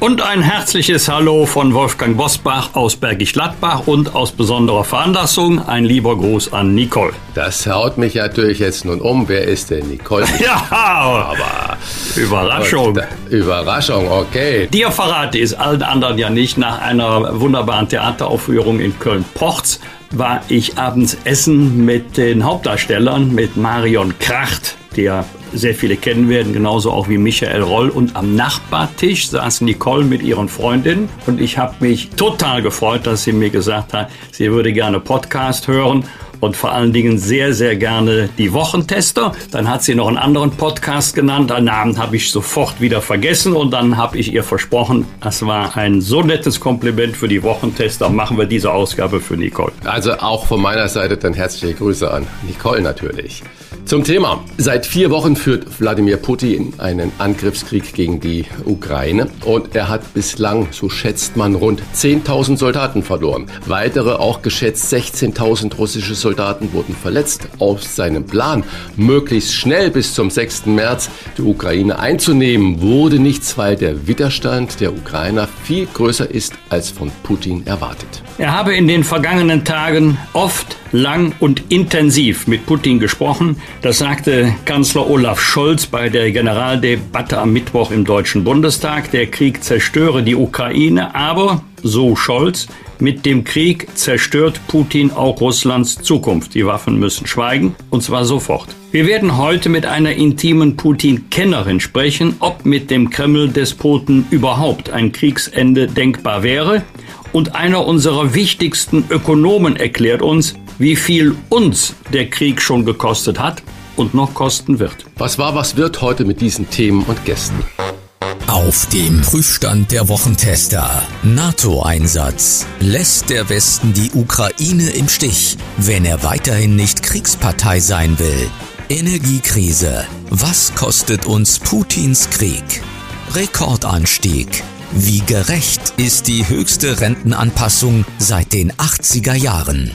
Und ein herzliches Hallo von Wolfgang Bosbach aus Bergisch Gladbach und aus besonderer Veranlassung ein lieber Gruß an Nicole. Das haut mich natürlich jetzt nun um. Wer ist denn Nicole? ja, aber Überraschung. Überraschung, okay. Dir verrate ich es allen anderen ja nicht. Nach einer wunderbaren Theateraufführung in Köln-Pochz war ich abends essen mit den Hauptdarstellern, mit Marion Kracht, der sehr viele kennen werden, genauso auch wie Michael Roll. Und am Nachbartisch saß Nicole mit ihren Freundinnen und ich habe mich total gefreut, dass sie mir gesagt hat, sie würde gerne Podcast hören und vor allen Dingen sehr, sehr gerne die Wochentester. Dann hat sie noch einen anderen Podcast genannt. Den Namen habe ich sofort wieder vergessen und dann habe ich ihr versprochen, das war ein so nettes Kompliment für die Wochentester. Machen wir diese Ausgabe für Nicole. Also auch von meiner Seite dann herzliche Grüße an Nicole natürlich. Zum Thema. Seit vier Wochen führt Wladimir Putin einen Angriffskrieg gegen die Ukraine und er hat bislang, so schätzt man, rund 10.000 Soldaten verloren. Weitere, auch geschätzt 16.000 russische Soldaten wurden verletzt. Aus seinem Plan, möglichst schnell bis zum 6. März die Ukraine einzunehmen, wurde nichts, weil der Widerstand der Ukrainer viel größer ist als von Putin erwartet. Er habe in den vergangenen Tagen oft, lang und intensiv mit Putin gesprochen. Das sagte Kanzler Olaf Scholz bei der Generaldebatte am Mittwoch im Deutschen Bundestag. Der Krieg zerstöre die Ukraine, aber, so Scholz, mit dem Krieg zerstört Putin auch Russlands Zukunft. Die Waffen müssen schweigen, und zwar sofort. Wir werden heute mit einer intimen Putin-Kennerin sprechen, ob mit dem Kreml-Despoten überhaupt ein Kriegsende denkbar wäre und einer unserer wichtigsten Ökonomen erklärt uns, wie viel uns der Krieg schon gekostet hat und noch kosten wird. Was war, was wird heute mit diesen Themen und Gästen? Auf dem Prüfstand der Wochentester. NATO-Einsatz. Lässt der Westen die Ukraine im Stich, wenn er weiterhin nicht Kriegspartei sein will? Energiekrise. Was kostet uns Putins Krieg? Rekordanstieg. Wie gerecht ist die höchste Rentenanpassung seit den 80er Jahren?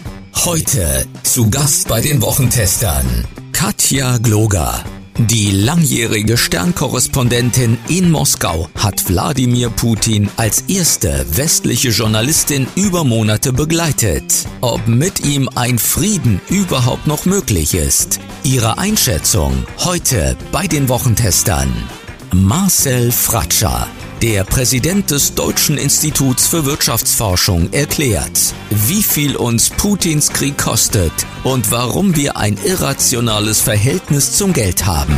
Heute zu Gast bei den Wochentestern Katja Gloger. Die langjährige Sternkorrespondentin in Moskau hat Wladimir Putin als erste westliche Journalistin über Monate begleitet. Ob mit ihm ein Frieden überhaupt noch möglich ist? Ihre Einschätzung heute bei den Wochentestern. Marcel Fratscher der Präsident des Deutschen Instituts für Wirtschaftsforschung erklärt, wie viel uns Putins Krieg kostet und warum wir ein irrationales Verhältnis zum Geld haben.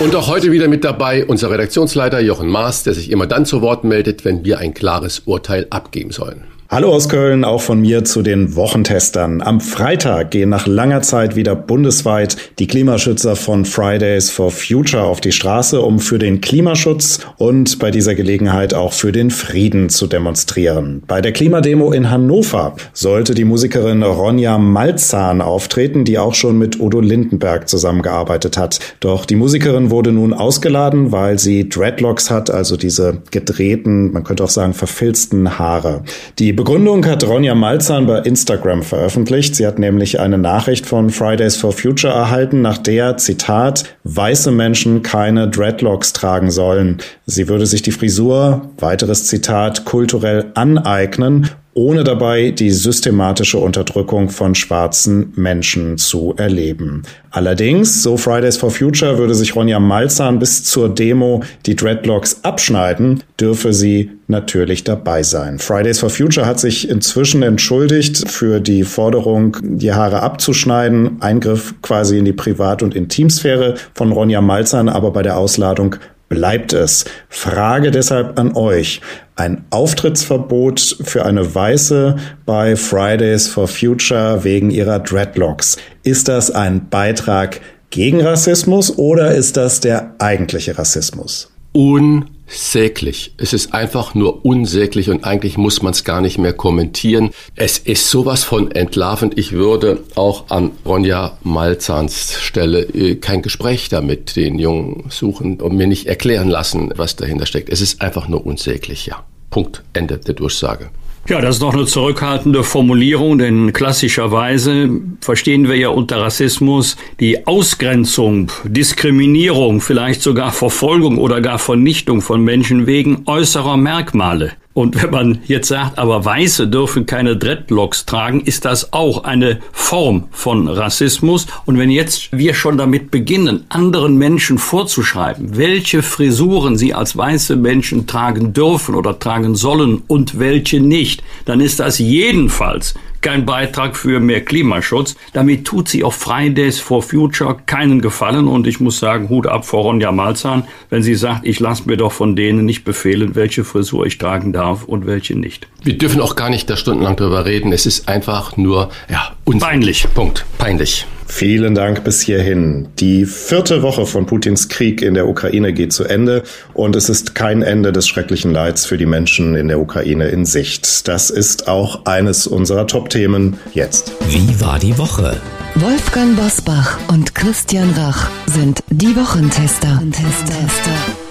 Und auch heute wieder mit dabei unser Redaktionsleiter Jochen Maas, der sich immer dann zu Wort meldet, wenn wir ein klares Urteil abgeben sollen. Hallo aus Köln, auch von mir zu den Wochentestern. Am Freitag gehen nach langer Zeit wieder bundesweit die Klimaschützer von Fridays for Future auf die Straße, um für den Klimaschutz und bei dieser Gelegenheit auch für den Frieden zu demonstrieren. Bei der Klimademo in Hannover sollte die Musikerin Ronja Malzahn auftreten, die auch schon mit Udo Lindenberg zusammengearbeitet hat. Doch die Musikerin wurde nun ausgeladen, weil sie Dreadlocks hat, also diese gedrehten, man könnte auch sagen verfilzten Haare. Die Begründung hat Ronja Malzahn bei Instagram veröffentlicht. Sie hat nämlich eine Nachricht von Fridays for Future erhalten, nach der, Zitat, weiße Menschen keine Dreadlocks tragen sollen. Sie würde sich die Frisur, weiteres Zitat, kulturell aneignen ohne dabei die systematische Unterdrückung von schwarzen Menschen zu erleben. Allerdings, so Fridays for Future, würde sich Ronja Malzahn bis zur Demo die Dreadlocks abschneiden, dürfe sie natürlich dabei sein. Fridays for Future hat sich inzwischen entschuldigt für die Forderung, die Haare abzuschneiden, Eingriff quasi in die Privat- und Intimsphäre von Ronja Malzahn, aber bei der Ausladung bleibt es. Frage deshalb an euch. Ein Auftrittsverbot für eine Weiße bei Fridays for Future wegen ihrer Dreadlocks. Ist das ein Beitrag gegen Rassismus oder ist das der eigentliche Rassismus? Un unsäglich. Es ist einfach nur unsäglich und eigentlich muss man es gar nicht mehr kommentieren. Es ist sowas von entlarvend. Ich würde auch an Ronja Malzahns Stelle äh, kein Gespräch damit den Jungen suchen und mir nicht erklären lassen, was dahinter steckt. Es ist einfach nur unsäglich, ja. Punkt. Ende der Durchsage. Ja, das ist doch eine zurückhaltende Formulierung, denn klassischerweise verstehen wir ja unter Rassismus die Ausgrenzung, Diskriminierung, vielleicht sogar Verfolgung oder gar Vernichtung von Menschen wegen äußerer Merkmale. Und wenn man jetzt sagt, aber Weiße dürfen keine Dreadlocks tragen, ist das auch eine Form von Rassismus. Und wenn jetzt wir schon damit beginnen, anderen Menschen vorzuschreiben, welche Frisuren sie als weiße Menschen tragen dürfen oder tragen sollen und welche nicht, dann ist das jedenfalls kein Beitrag für mehr Klimaschutz. Damit tut sie auch Fridays for Future keinen Gefallen. Und ich muss sagen, Hut ab vor Ronja Malzahn, wenn sie sagt, ich lasse mir doch von denen nicht befehlen, welche Frisur ich tragen darf und welche nicht. Wir dürfen auch gar nicht da stundenlang drüber reden. Es ist einfach nur, ja, peinlich. Punkt. Peinlich. Vielen Dank bis hierhin. Die vierte Woche von Putins Krieg in der Ukraine geht zu Ende und es ist kein Ende des schrecklichen Leids für die Menschen in der Ukraine in Sicht. Das ist auch eines unserer Top-Themen jetzt. Wie war die Woche? Wolfgang Bosbach und Christian Rach sind die Wochentester. Wochentester.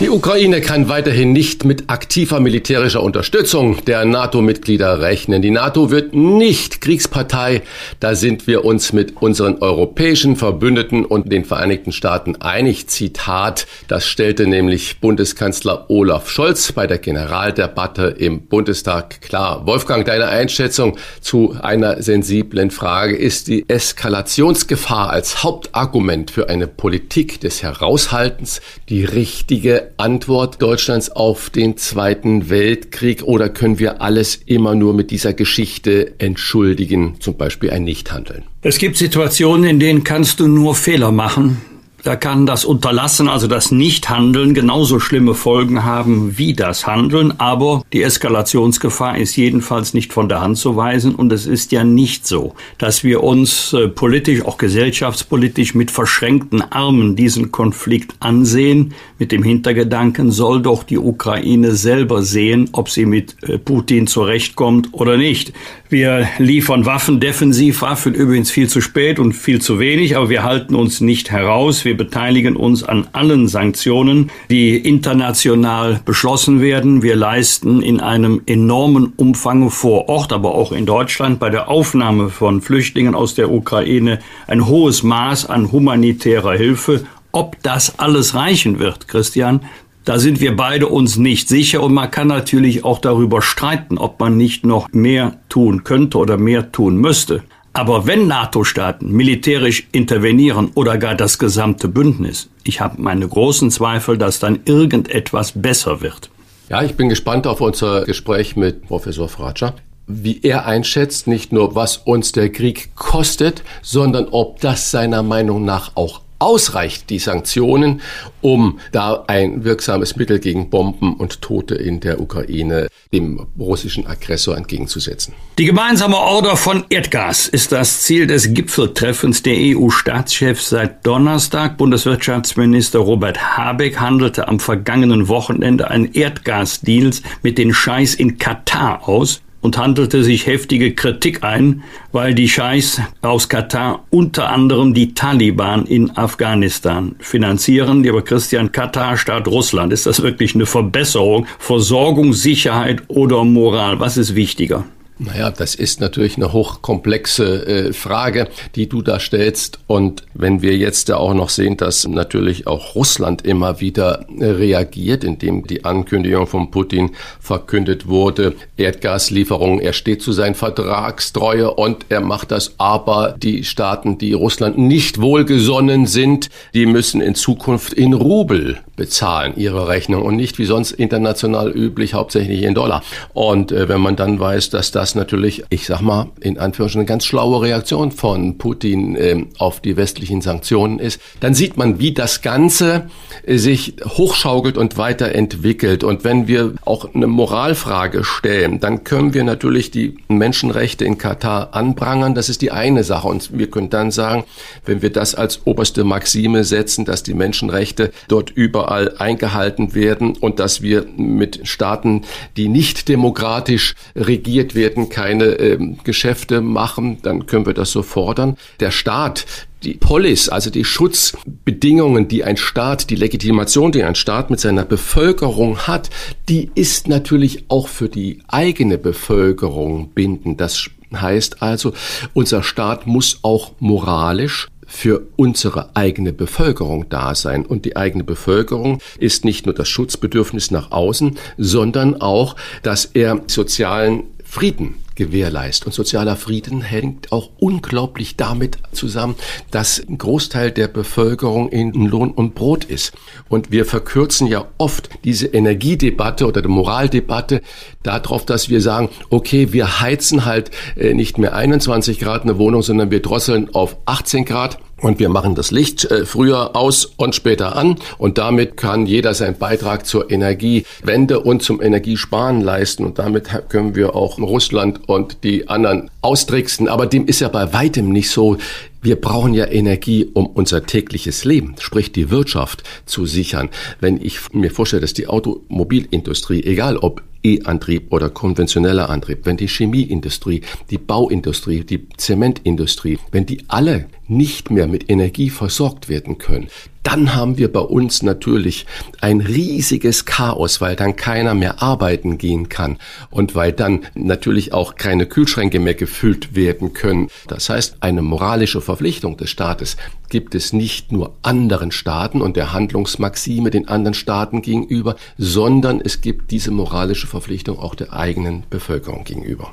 Die Ukraine kann weiterhin nicht mit aktiver militärischer Unterstützung der NATO-Mitglieder rechnen. Die NATO wird nicht Kriegspartei. Da sind wir uns mit unseren europäischen Verbündeten und den Vereinigten Staaten einig. Zitat, das stellte nämlich Bundeskanzler Olaf Scholz bei der Generaldebatte im Bundestag klar. Wolfgang, deine Einschätzung zu einer sensiblen Frage ist die Eskalationsgefahr als Hauptargument für eine Politik des Heraushaltens die richtige Antwort Deutschlands auf den Zweiten Weltkrieg oder können wir alles immer nur mit dieser Geschichte entschuldigen, zum Beispiel ein Nichthandeln? Es gibt Situationen, in denen kannst du nur Fehler machen. Da kann das Unterlassen, also das Nichthandeln, genauso schlimme Folgen haben wie das Handeln. Aber die Eskalationsgefahr ist jedenfalls nicht von der Hand zu weisen. Und es ist ja nicht so, dass wir uns äh, politisch, auch gesellschaftspolitisch mit verschränkten Armen diesen Konflikt ansehen. Mit dem Hintergedanken soll doch die Ukraine selber sehen, ob sie mit äh, Putin zurechtkommt oder nicht. Wir liefern Waffen, Defensivwaffen, übrigens viel zu spät und viel zu wenig, aber wir halten uns nicht heraus. Wir beteiligen uns an allen Sanktionen, die international beschlossen werden. Wir leisten in einem enormen Umfang vor Ort, aber auch in Deutschland bei der Aufnahme von Flüchtlingen aus der Ukraine ein hohes Maß an humanitärer Hilfe. Ob das alles reichen wird, Christian, da sind wir beide uns nicht sicher und man kann natürlich auch darüber streiten, ob man nicht noch mehr tun könnte oder mehr tun müsste. Aber wenn NATO-Staaten militärisch intervenieren oder gar das gesamte Bündnis, ich habe meine großen Zweifel, dass dann irgendetwas besser wird. Ja, ich bin gespannt auf unser Gespräch mit Professor Fratscher wie er einschätzt, nicht nur was uns der Krieg kostet, sondern ob das seiner Meinung nach auch ausreicht, die Sanktionen, um da ein wirksames Mittel gegen Bomben und Tote in der Ukraine dem russischen Aggressor entgegenzusetzen. Die gemeinsame Order von Erdgas ist das Ziel des Gipfeltreffens der EU-Staatschefs seit Donnerstag. Bundeswirtschaftsminister Robert Habeck handelte am vergangenen Wochenende ein Erdgasdeals mit den Scheiß in Katar aus und handelte sich heftige Kritik ein, weil die Scheichs aus Katar unter anderem die Taliban in Afghanistan finanzieren. Lieber Christian, Katar statt Russland. Ist das wirklich eine Verbesserung? Versorgung, Sicherheit oder Moral? Was ist wichtiger? Naja, das ist natürlich eine hochkomplexe äh, Frage, die du da stellst. Und wenn wir jetzt ja auch noch sehen, dass natürlich auch Russland immer wieder äh, reagiert, indem die Ankündigung von Putin verkündet wurde, Erdgaslieferungen, er steht zu seinen Vertragstreue und er macht das. Aber die Staaten, die Russland nicht wohlgesonnen sind, die müssen in Zukunft in Rubel bezahlen ihre Rechnung und nicht wie sonst international üblich hauptsächlich in Dollar. Und äh, wenn man dann weiß, dass das das natürlich, ich sag mal, in Anführungsstrichen eine ganz schlaue Reaktion von Putin äh, auf die westlichen Sanktionen ist. Dann sieht man, wie das Ganze äh, sich hochschaukelt und weiterentwickelt. Und wenn wir auch eine Moralfrage stellen, dann können wir natürlich die Menschenrechte in Katar anprangern. Das ist die eine Sache. Und wir können dann sagen, wenn wir das als oberste Maxime setzen, dass die Menschenrechte dort überall eingehalten werden und dass wir mit Staaten, die nicht demokratisch regiert werden, keine äh, Geschäfte machen, dann können wir das so fordern. Der Staat die Polis, also die Schutzbedingungen, die ein Staat, die Legitimation, die ein Staat mit seiner Bevölkerung hat, die ist natürlich auch für die eigene Bevölkerung bindend. Das heißt also, unser Staat muss auch moralisch für unsere eigene Bevölkerung da sein. Und die eigene Bevölkerung ist nicht nur das Schutzbedürfnis nach außen, sondern auch, dass er sozialen Frieden gewährleistet. Und sozialer Frieden hängt auch unglaublich damit zusammen, dass ein Großteil der Bevölkerung in Lohn und Brot ist. Und wir verkürzen ja oft diese Energiedebatte oder die Moraldebatte darauf, dass wir sagen, okay, wir heizen halt äh, nicht mehr 21 Grad eine Wohnung, sondern wir drosseln auf 18 Grad. Und wir machen das Licht äh, früher aus und später an. Und damit kann jeder seinen Beitrag zur Energiewende und zum Energiesparen leisten. Und damit können wir auch Russland und die anderen austricksen. Aber dem ist ja bei weitem nicht so. Wir brauchen ja Energie, um unser tägliches Leben, sprich die Wirtschaft, zu sichern. Wenn ich mir vorstelle, dass die Automobilindustrie, egal ob E-Antrieb oder konventioneller Antrieb, wenn die Chemieindustrie, die Bauindustrie, die Zementindustrie, wenn die alle nicht mehr mit Energie versorgt werden können, dann haben wir bei uns natürlich ein riesiges Chaos, weil dann keiner mehr arbeiten gehen kann und weil dann natürlich auch keine Kühlschränke mehr gefüllt werden können. Das heißt, eine moralische Verpflichtung des Staates gibt es nicht nur anderen Staaten und der Handlungsmaxime den anderen Staaten gegenüber, sondern es gibt diese moralische Verpflichtung auch der eigenen Bevölkerung gegenüber.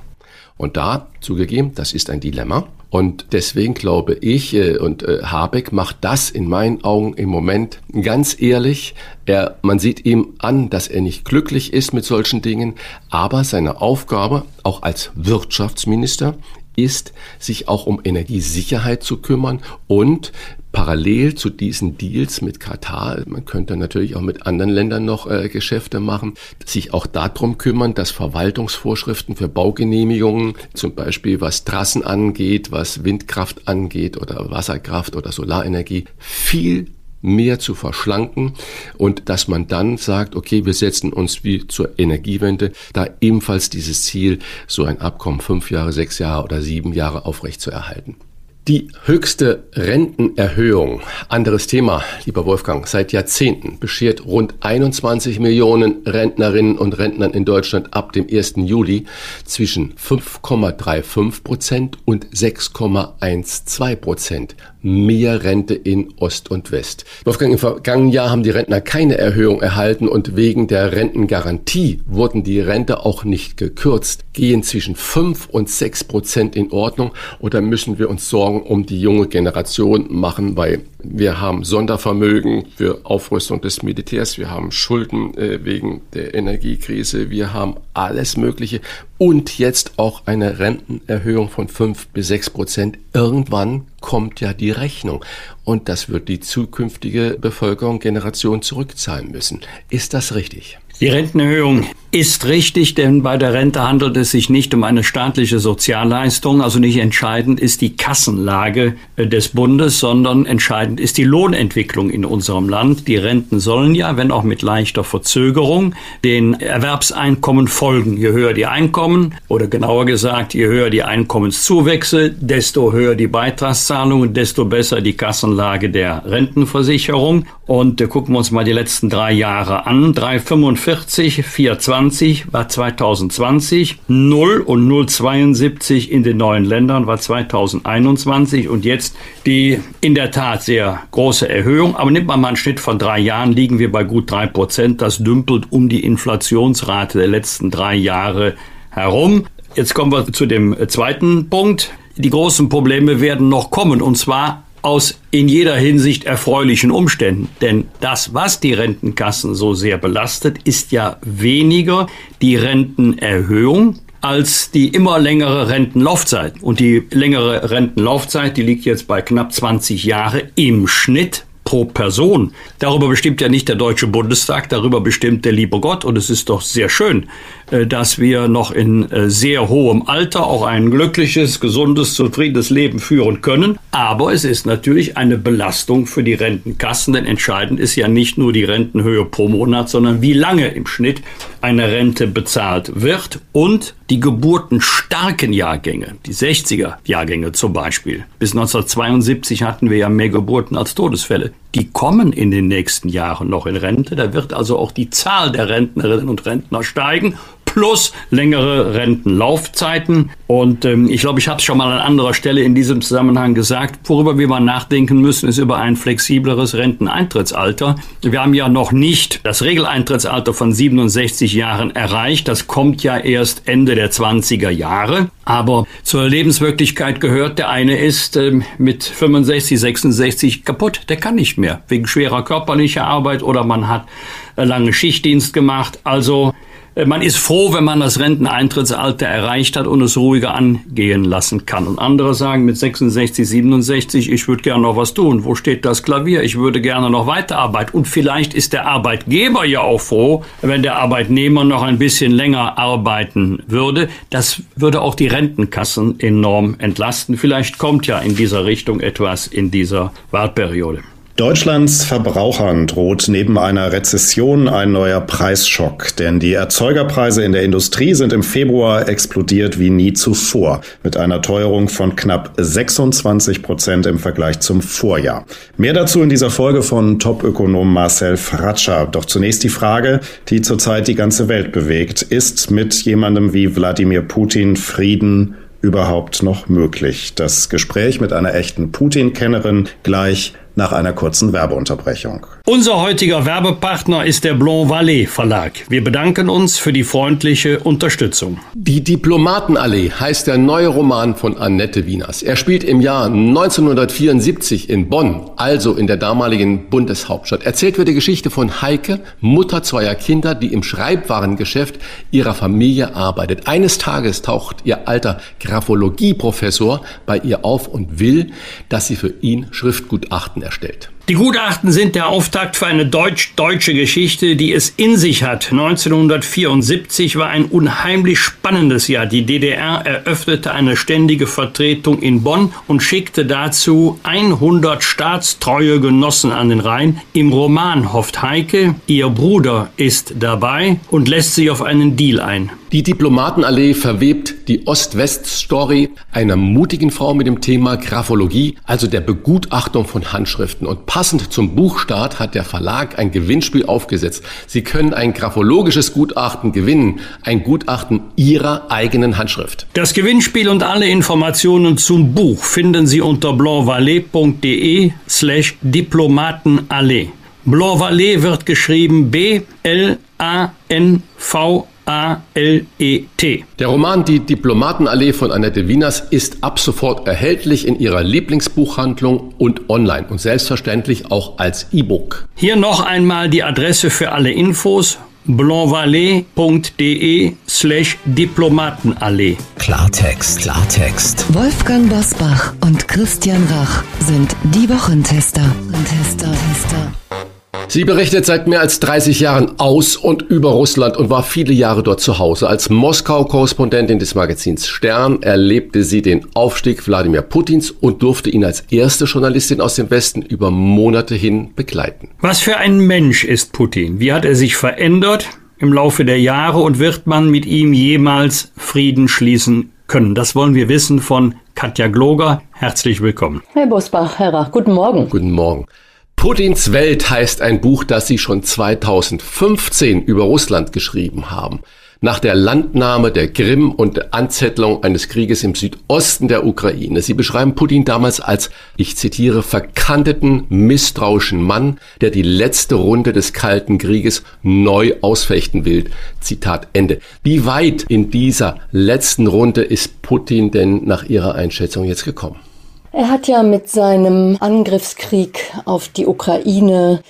Und da, zugegeben, das ist ein Dilemma. Und deswegen glaube ich, äh, und äh, Habeck macht das in meinen Augen im Moment ganz ehrlich. Er, man sieht ihm an, dass er nicht glücklich ist mit solchen Dingen, aber seine Aufgabe, auch als Wirtschaftsminister, ist, sich auch um Energiesicherheit zu kümmern und parallel zu diesen Deals mit Katar, man könnte natürlich auch mit anderen Ländern noch äh, Geschäfte machen, sich auch darum kümmern, dass Verwaltungsvorschriften für Baugenehmigungen, zum Beispiel was Trassen angeht, was Windkraft angeht oder Wasserkraft oder Solarenergie, viel mehr zu verschlanken und dass man dann sagt, okay, wir setzen uns wie zur Energiewende da ebenfalls dieses Ziel, so ein Abkommen fünf Jahre, sechs Jahre oder sieben Jahre aufrechtzuerhalten. Die höchste Rentenerhöhung, anderes Thema, lieber Wolfgang, seit Jahrzehnten beschert rund 21 Millionen Rentnerinnen und Rentnern in Deutschland ab dem 1. Juli zwischen 5,35 Prozent und 6,12 Prozent mehr Rente in Ost und West. Wolfgang, im vergangenen Jahr haben die Rentner keine Erhöhung erhalten und wegen der Rentengarantie wurden die Rente auch nicht gekürzt. Gehen zwischen 5 und 6 Prozent in Ordnung oder müssen wir uns Sorgen um die junge Generation machen, weil wir haben Sondervermögen für Aufrüstung des Militärs, wir haben Schulden äh, wegen der Energiekrise, wir haben alles Mögliche und jetzt auch eine Rentenerhöhung von fünf bis sechs Prozent. Irgendwann kommt ja die Rechnung und das wird die zukünftige Bevölkerung Generation zurückzahlen müssen. Ist das richtig? Die Rentenerhöhung ist richtig, denn bei der Rente handelt es sich nicht um eine staatliche Sozialleistung, also nicht entscheidend ist die Kassenlage äh, des Bundes, sondern entscheidend ist die Lohnentwicklung in unserem Land. Die Renten sollen ja, wenn auch mit leichter Verzögerung, den Erwerbseinkommen folgen. Je höher die Einkommen oder genauer gesagt, je höher die Einkommenszuwächse, desto höher die Beitragszahlungen, desto besser die Kassenlage der Rentenversicherung. Und äh, gucken wir uns mal die letzten drei Jahre an. 345, 420 20 war 2020, 0 und 0,72 in den neuen Ländern war 2021 und jetzt die in der Tat sehr große Erhöhung. Aber nimmt man mal einen Schnitt von drei Jahren, liegen wir bei gut drei Prozent. Das dümpelt um die Inflationsrate der letzten drei Jahre herum. Jetzt kommen wir zu dem zweiten Punkt. Die großen Probleme werden noch kommen und zwar aus in jeder Hinsicht erfreulichen Umständen. Denn das, was die Rentenkassen so sehr belastet, ist ja weniger die Rentenerhöhung als die immer längere Rentenlaufzeit. Und die längere Rentenlaufzeit, die liegt jetzt bei knapp 20 Jahre im Schnitt pro Person. Darüber bestimmt ja nicht der Deutsche Bundestag, darüber bestimmt der liebe Gott. Und es ist doch sehr schön, dass wir noch in äh, sehr hohem Alter auch ein glückliches, gesundes, zufriedenes Leben führen können. Aber es ist natürlich eine Belastung für die Rentenkassen, denn entscheidend ist ja nicht nur die Rentenhöhe pro Monat, sondern wie lange im Schnitt eine Rente bezahlt wird und die geburtenstarken Jahrgänge, die 60er Jahrgänge zum Beispiel. Bis 1972 hatten wir ja mehr Geburten als Todesfälle. Die kommen in den nächsten Jahren noch in Rente. Da wird also auch die Zahl der Rentnerinnen und Rentner steigen plus längere Rentenlaufzeiten. Und ähm, ich glaube, ich habe es schon mal an anderer Stelle in diesem Zusammenhang gesagt, worüber wir mal nachdenken müssen, ist über ein flexibleres Renteneintrittsalter. Wir haben ja noch nicht das Regeleintrittsalter von 67 Jahren erreicht. Das kommt ja erst Ende der 20er Jahre. Aber zur Lebenswirklichkeit gehört, der eine ist ähm, mit 65, 66 kaputt. Der kann nicht mehr wegen schwerer körperlicher Arbeit oder man hat äh, lange Schichtdienst gemacht. Also man ist froh, wenn man das Renteneintrittsalter erreicht hat und es ruhiger angehen lassen kann. Und andere sagen mit 66, 67, ich würde gerne noch was tun. Wo steht das Klavier? Ich würde gerne noch weiterarbeiten. Und vielleicht ist der Arbeitgeber ja auch froh, wenn der Arbeitnehmer noch ein bisschen länger arbeiten würde. Das würde auch die Rentenkassen enorm entlasten. Vielleicht kommt ja in dieser Richtung etwas in dieser Wahlperiode. Deutschlands Verbrauchern droht neben einer Rezession ein neuer Preisschock, denn die Erzeugerpreise in der Industrie sind im Februar explodiert wie nie zuvor, mit einer Teuerung von knapp 26 Prozent im Vergleich zum Vorjahr. Mehr dazu in dieser Folge von Top-Ökonom Marcel Fratscher. Doch zunächst die Frage, die zurzeit die ganze Welt bewegt. Ist mit jemandem wie Wladimir Putin Frieden überhaupt noch möglich? Das Gespräch mit einer echten Putin-Kennerin gleich nach einer kurzen Werbeunterbrechung. Unser heutiger Werbepartner ist der Blanc Vallée Verlag. Wir bedanken uns für die freundliche Unterstützung. Die Diplomatenallee heißt der neue Roman von Annette Wieners. Er spielt im Jahr 1974 in Bonn, also in der damaligen Bundeshauptstadt. Erzählt wird die Geschichte von Heike, Mutter zweier Kinder, die im Schreibwarengeschäft ihrer Familie arbeitet. Eines Tages taucht ihr alter Graphologie-Professor bei ihr auf und will, dass sie für ihn Schriftgutachten erstellt. Die Gutachten sind der Auftakt für eine deutsch-deutsche Geschichte, die es in sich hat. 1974 war ein unheimlich spannendes Jahr. Die DDR eröffnete eine ständige Vertretung in Bonn und schickte dazu 100 staatstreue Genossen an den Rhein. Im Roman hofft Heike, ihr Bruder ist dabei und lässt sich auf einen Deal ein. Die Diplomatenallee verwebt die Ost-West-Story einer mutigen Frau mit dem Thema Graphologie, also der Begutachtung von Handschriften. Und passend zum Buchstart hat der Verlag ein Gewinnspiel aufgesetzt. Sie können ein graphologisches Gutachten gewinnen, ein Gutachten Ihrer eigenen Handschrift. Das Gewinnspiel und alle Informationen zum Buch finden Sie unter blancvalet.de slash Diplomatenallee. Blancvalet wird geschrieben B-L-A-N-V A-L-E-T. Der Roman Die Diplomatenallee von Annette Wieners ist ab sofort erhältlich in ihrer Lieblingsbuchhandlung und online und selbstverständlich auch als E-Book. Hier noch einmal die Adresse für alle Infos blancvalet.de slash Diplomatenallee. Klartext, Klartext. Wolfgang Bosbach und Christian Rach sind die Wochentester. Tester, Tester. Sie berichtet seit mehr als 30 Jahren aus und über Russland und war viele Jahre dort zu Hause. Als Moskau-Korrespondentin des Magazins Stern erlebte sie den Aufstieg Wladimir Putins und durfte ihn als erste Journalistin aus dem Westen über Monate hin begleiten. Was für ein Mensch ist Putin? Wie hat er sich verändert im Laufe der Jahre und wird man mit ihm jemals Frieden schließen können? Das wollen wir wissen von Katja Gloger. Herzlich willkommen. Herr Bosbach, Herr Rach, guten Morgen. Guten Morgen. Putins Welt heißt ein Buch, das Sie schon 2015 über Russland geschrieben haben. Nach der Landnahme der Krim und der Anzettlung eines Krieges im Südosten der Ukraine. Sie beschreiben Putin damals als, ich zitiere, verkanteten, misstrauischen Mann, der die letzte Runde des Kalten Krieges neu ausfechten will. Zitat Ende. Wie weit in dieser letzten Runde ist Putin denn nach Ihrer Einschätzung jetzt gekommen? Er hat ja mit seinem Angriffskrieg auf die Ukraine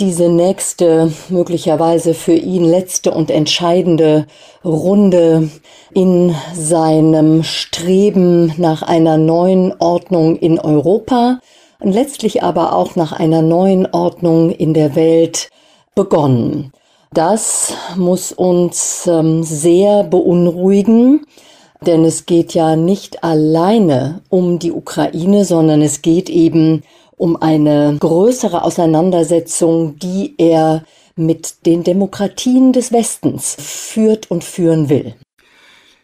diese nächste, möglicherweise für ihn letzte und entscheidende Runde in seinem Streben nach einer neuen Ordnung in Europa und letztlich aber auch nach einer neuen Ordnung in der Welt begonnen. Das muss uns ähm, sehr beunruhigen, denn es geht ja nicht alleine um die Ukraine, sondern es geht eben um eine größere Auseinandersetzung, die er mit den Demokratien des Westens führt und führen will.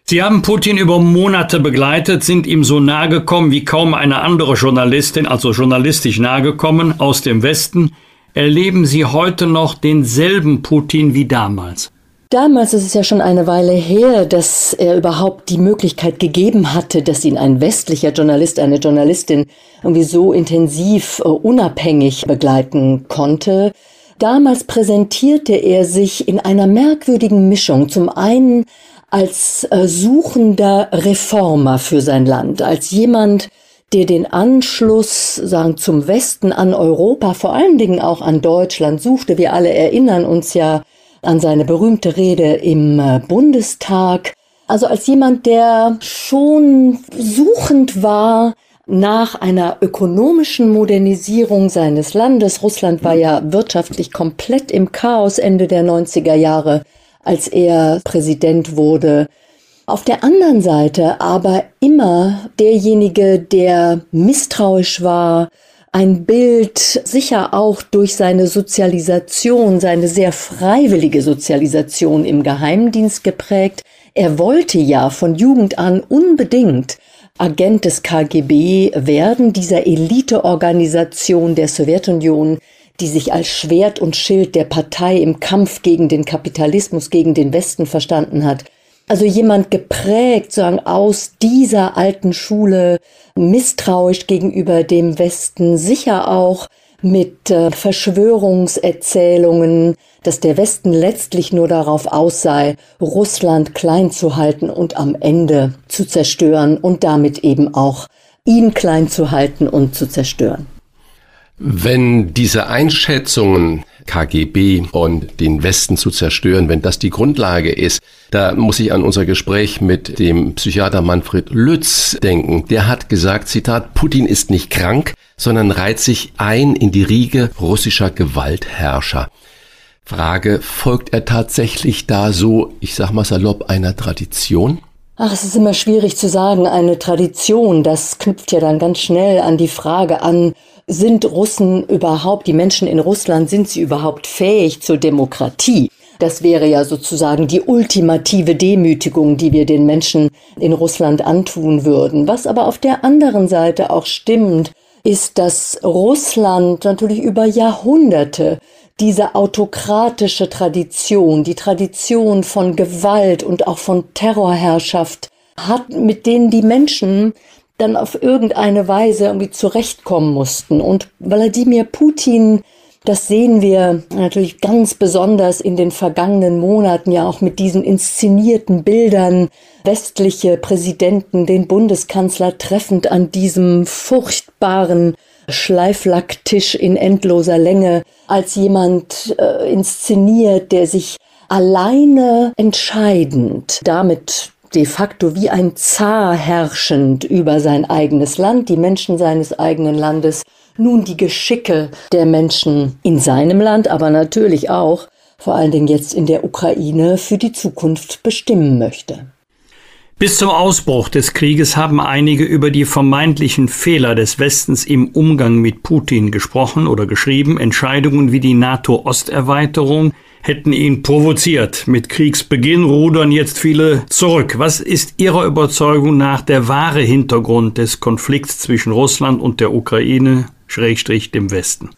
Sie haben Putin über Monate begleitet, sind ihm so nahe gekommen wie kaum eine andere Journalistin, also journalistisch nahe gekommen aus dem Westen. Erleben Sie heute noch denselben Putin wie damals? Damals ist es ja schon eine Weile her, dass er überhaupt die Möglichkeit gegeben hatte, dass ihn ein westlicher Journalist, eine Journalistin irgendwie so intensiv uh, unabhängig begleiten konnte. Damals präsentierte er sich in einer merkwürdigen Mischung. Zum einen als äh, suchender Reformer für sein Land, als jemand, der den Anschluss sagen, zum Westen an Europa, vor allen Dingen auch an Deutschland suchte. Wir alle erinnern uns ja an seine berühmte Rede im äh, Bundestag. Also als jemand, der schon suchend war nach einer ökonomischen Modernisierung seines Landes. Russland war ja wirtschaftlich komplett im Chaos Ende der 90er Jahre, als er Präsident wurde. Auf der anderen Seite aber immer derjenige, der misstrauisch war, ein Bild sicher auch durch seine Sozialisation, seine sehr freiwillige Sozialisation im Geheimdienst geprägt. Er wollte ja von Jugend an unbedingt Agent des KGB werden, dieser Eliteorganisation der Sowjetunion, die sich als Schwert und Schild der Partei im Kampf gegen den Kapitalismus, gegen den Westen verstanden hat. Also jemand geprägt, sagen, aus dieser alten Schule, misstrauisch gegenüber dem Westen, sicher auch mit äh, Verschwörungserzählungen, dass der Westen letztlich nur darauf aus sei, Russland klein zu halten und am Ende zu zerstören und damit eben auch ihn klein zu halten und zu zerstören. Wenn diese Einschätzungen KGB und den Westen zu zerstören, wenn das die Grundlage ist, da muss ich an unser Gespräch mit dem Psychiater Manfred Lütz denken. Der hat gesagt, Zitat, Putin ist nicht krank, sondern reiht sich ein in die Riege russischer Gewaltherrscher. Frage, folgt er tatsächlich da so, ich sag mal salopp, einer Tradition? Ach, es ist immer schwierig zu sagen, eine Tradition, das knüpft ja dann ganz schnell an die Frage an, sind Russen überhaupt, die Menschen in Russland, sind sie überhaupt fähig zur Demokratie? Das wäre ja sozusagen die ultimative Demütigung, die wir den Menschen in Russland antun würden. Was aber auf der anderen Seite auch stimmt, ist, dass Russland natürlich über Jahrhunderte diese autokratische Tradition, die Tradition von Gewalt und auch von Terrorherrschaft hat, mit denen die Menschen dann auf irgendeine Weise irgendwie zurechtkommen mussten. Und Wladimir Putin, das sehen wir natürlich ganz besonders in den vergangenen Monaten ja auch mit diesen inszenierten Bildern, westliche Präsidenten, den Bundeskanzler treffend an diesem furchtbaren Schleiflacktisch in endloser Länge als jemand äh, inszeniert, der sich alleine entscheidend damit de facto wie ein Zar herrschend über sein eigenes Land, die Menschen seines eigenen Landes, nun die Geschicke der Menschen in seinem Land, aber natürlich auch, vor allen Dingen jetzt in der Ukraine, für die Zukunft bestimmen möchte. Bis zum Ausbruch des Krieges haben einige über die vermeintlichen Fehler des Westens im Umgang mit Putin gesprochen oder geschrieben. Entscheidungen wie die NATO-Osterweiterung, hätten ihn provoziert. Mit Kriegsbeginn rudern jetzt viele zurück. Was ist Ihrer Überzeugung nach der wahre Hintergrund des Konflikts zwischen Russland und der Ukraine, Schrägstrich dem Westen?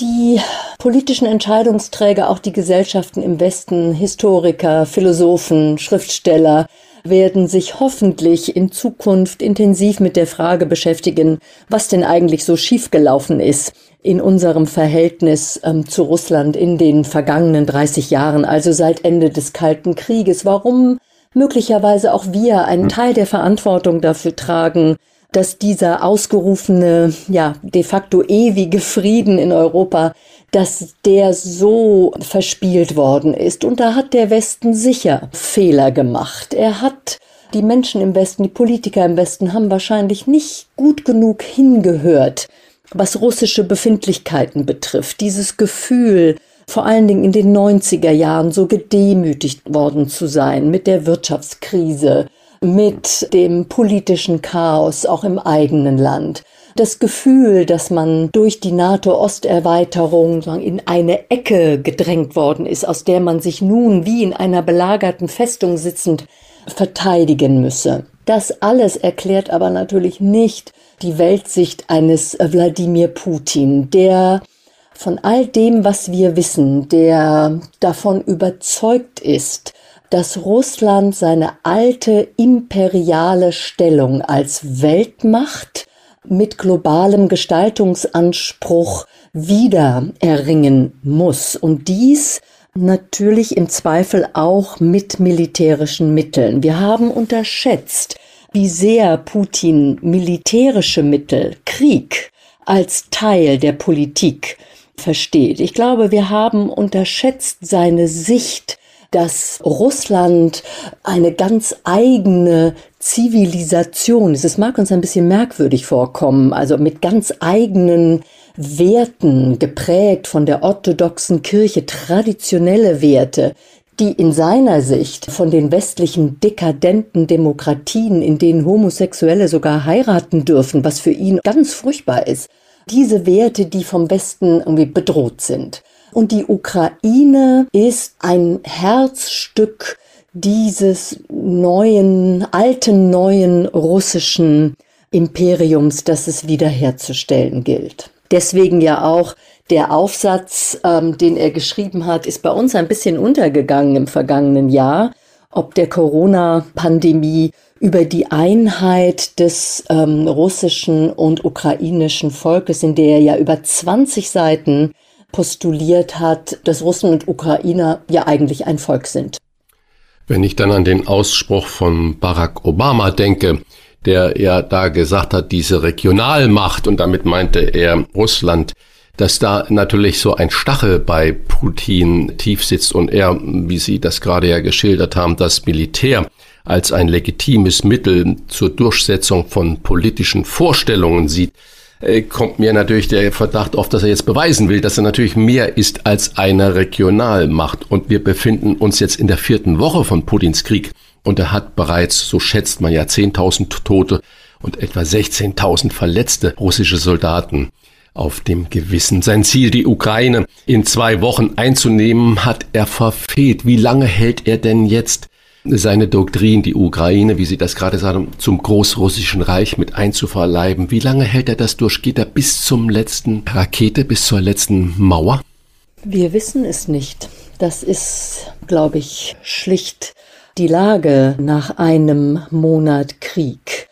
Die politischen Entscheidungsträger, auch die Gesellschaften im Westen, Historiker, Philosophen, Schriftsteller, werden sich hoffentlich in Zukunft intensiv mit der Frage beschäftigen, was denn eigentlich so schiefgelaufen ist in unserem Verhältnis ähm, zu Russland in den vergangenen 30 Jahren, also seit Ende des Kalten Krieges. Warum möglicherweise auch wir einen Teil der Verantwortung dafür tragen, dass dieser ausgerufene, ja, de facto ewige Frieden in Europa dass der so verspielt worden ist. Und da hat der Westen sicher Fehler gemacht. Er hat die Menschen im Westen, die Politiker im Westen haben wahrscheinlich nicht gut genug hingehört, was russische Befindlichkeiten betrifft. Dieses Gefühl, vor allen Dingen in den 90er Jahren so gedemütigt worden zu sein mit der Wirtschaftskrise, mit dem politischen Chaos auch im eigenen Land. Das Gefühl, dass man durch die NATO-Osterweiterung in eine Ecke gedrängt worden ist, aus der man sich nun wie in einer belagerten Festung sitzend verteidigen müsse. Das alles erklärt aber natürlich nicht die Weltsicht eines Wladimir Putin, der von all dem, was wir wissen, der davon überzeugt ist, dass Russland seine alte imperiale Stellung als Weltmacht mit globalem Gestaltungsanspruch wieder erringen muss. Und dies natürlich im Zweifel auch mit militärischen Mitteln. Wir haben unterschätzt, wie sehr Putin militärische Mittel, Krieg als Teil der Politik versteht. Ich glaube, wir haben unterschätzt seine Sicht, dass Russland eine ganz eigene Zivilisation ist. Es mag uns ein bisschen merkwürdig vorkommen, also mit ganz eigenen Werten geprägt von der orthodoxen Kirche, traditionelle Werte, die in seiner Sicht von den westlichen dekadenten Demokratien, in denen Homosexuelle sogar heiraten dürfen, was für ihn ganz furchtbar ist, diese Werte, die vom Westen irgendwie bedroht sind. Und die Ukraine ist ein Herzstück dieses neuen, alten, neuen russischen Imperiums, das es wiederherzustellen gilt. Deswegen ja auch der Aufsatz, ähm, den er geschrieben hat, ist bei uns ein bisschen untergegangen im vergangenen Jahr, ob der Corona-Pandemie über die Einheit des ähm, russischen und ukrainischen Volkes, in der er ja über 20 Seiten postuliert hat, dass Russen und Ukrainer ja eigentlich ein Volk sind. Wenn ich dann an den Ausspruch von Barack Obama denke, der ja da gesagt hat, diese Regionalmacht, und damit meinte er Russland, dass da natürlich so ein Stachel bei Putin tief sitzt und er, wie Sie das gerade ja geschildert haben, das Militär als ein legitimes Mittel zur Durchsetzung von politischen Vorstellungen sieht, äh, kommt mir natürlich der Verdacht auf, dass er jetzt beweisen will, dass er natürlich mehr ist als eine Regionalmacht. Und wir befinden uns jetzt in der vierten Woche von Putins Krieg. Und er hat bereits, so schätzt man ja, 10.000 Tote und etwa 16.000 verletzte russische Soldaten auf dem Gewissen. Sein Ziel, die Ukraine in zwei Wochen einzunehmen, hat er verfehlt. Wie lange hält er denn jetzt seine Doktrin, die Ukraine, wie Sie das gerade sagen, zum Großrussischen Reich mit einzuverleiben. Wie lange hält er das durch? Geht er bis zum letzten Rakete, bis zur letzten Mauer? Wir wissen es nicht. Das ist, glaube ich, schlicht die Lage nach einem Monat Krieg.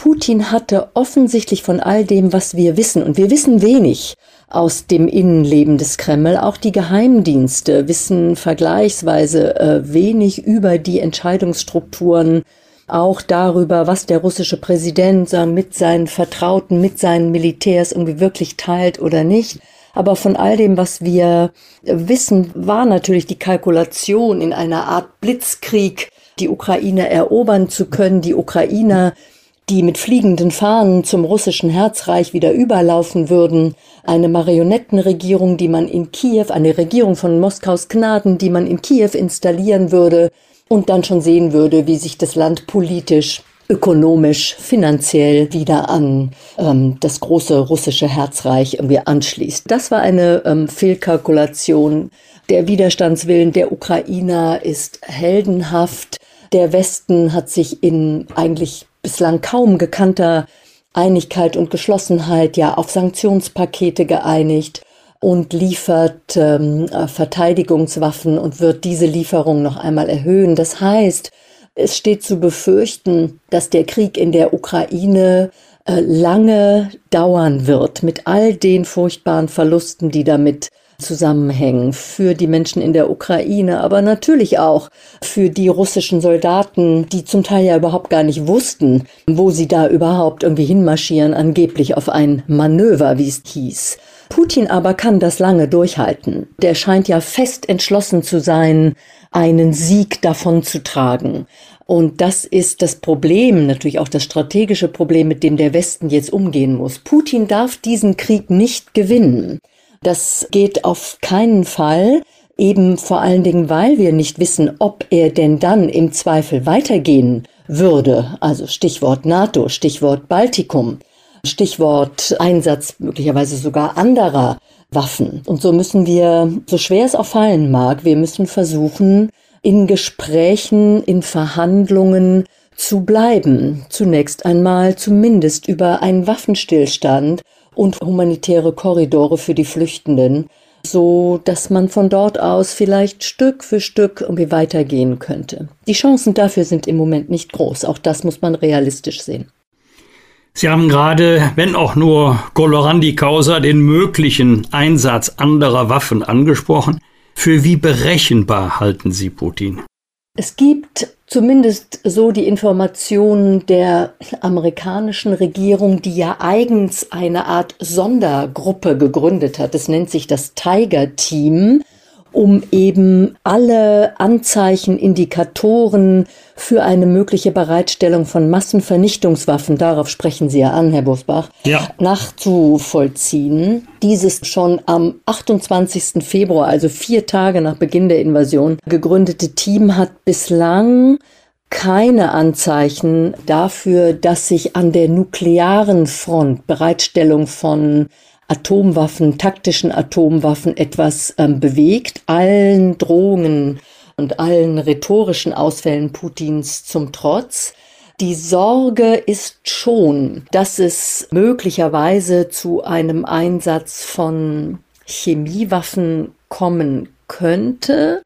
Putin hatte offensichtlich von all dem, was wir wissen, und wir wissen wenig, aus dem Innenleben des Kreml. Auch die Geheimdienste wissen vergleichsweise äh, wenig über die Entscheidungsstrukturen, auch darüber, was der russische Präsident mit seinen Vertrauten, mit seinen Militärs irgendwie wirklich teilt oder nicht. Aber von all dem, was wir wissen, war natürlich die Kalkulation in einer Art Blitzkrieg, die Ukraine erobern zu können, die Ukrainer die mit fliegenden Fahnen zum russischen Herzreich wieder überlaufen würden, eine Marionettenregierung, die man in Kiew, eine Regierung von Moskaus Gnaden, die man in Kiew installieren würde und dann schon sehen würde, wie sich das Land politisch ökonomisch, finanziell wieder an ähm, das große russische Herzreich irgendwie anschließt. Das war eine ähm, Fehlkalkulation. Der Widerstandswillen der Ukrainer ist heldenhaft. Der Westen hat sich in eigentlich bislang kaum gekannter Einigkeit und Geschlossenheit ja auf Sanktionspakete geeinigt und liefert ähm, äh, Verteidigungswaffen und wird diese Lieferung noch einmal erhöhen. Das heißt, es steht zu befürchten, dass der Krieg in der Ukraine äh, lange dauern wird, mit all den furchtbaren Verlusten, die damit zusammenhängen für die Menschen in der Ukraine, aber natürlich auch für die russischen Soldaten, die zum Teil ja überhaupt gar nicht wussten, wo sie da überhaupt irgendwie hinmarschieren, angeblich auf ein Manöver, wie es hieß. Putin aber kann das lange durchhalten. Der scheint ja fest entschlossen zu sein, einen Sieg davon zu tragen. Und das ist das Problem, natürlich auch das strategische Problem, mit dem der Westen jetzt umgehen muss. Putin darf diesen Krieg nicht gewinnen. Das geht auf keinen Fall, eben vor allen Dingen, weil wir nicht wissen, ob er denn dann im Zweifel weitergehen würde. Also Stichwort NATO, Stichwort Baltikum, Stichwort Einsatz möglicherweise sogar anderer Waffen. Und so müssen wir, so schwer es auch fallen mag, wir müssen versuchen, in Gesprächen, in Verhandlungen zu bleiben. Zunächst einmal zumindest über einen Waffenstillstand und humanitäre Korridore für die Flüchtenden, so dass man von dort aus vielleicht Stück für Stück irgendwie weitergehen könnte. Die Chancen dafür sind im Moment nicht groß. Auch das muss man realistisch sehen. Sie haben gerade, wenn auch nur Colorandi Causa, den möglichen Einsatz anderer Waffen angesprochen. Für wie berechenbar halten Sie Putin? Es gibt zumindest so die Informationen der amerikanischen Regierung, die ja eigens eine Art Sondergruppe gegründet hat. Es nennt sich das Tiger Team um eben alle Anzeichen, Indikatoren für eine mögliche Bereitstellung von Massenvernichtungswaffen, darauf sprechen Sie ja an, Herr Bosbach, ja. nachzuvollziehen. Dieses schon am 28. Februar, also vier Tage nach Beginn der Invasion, gegründete Team hat bislang keine Anzeichen dafür, dass sich an der nuklearen Front Bereitstellung von Atomwaffen, taktischen Atomwaffen etwas ähm, bewegt, allen Drohungen und allen rhetorischen Ausfällen Putins zum Trotz. Die Sorge ist schon, dass es möglicherweise zu einem Einsatz von Chemiewaffen kommen könnte.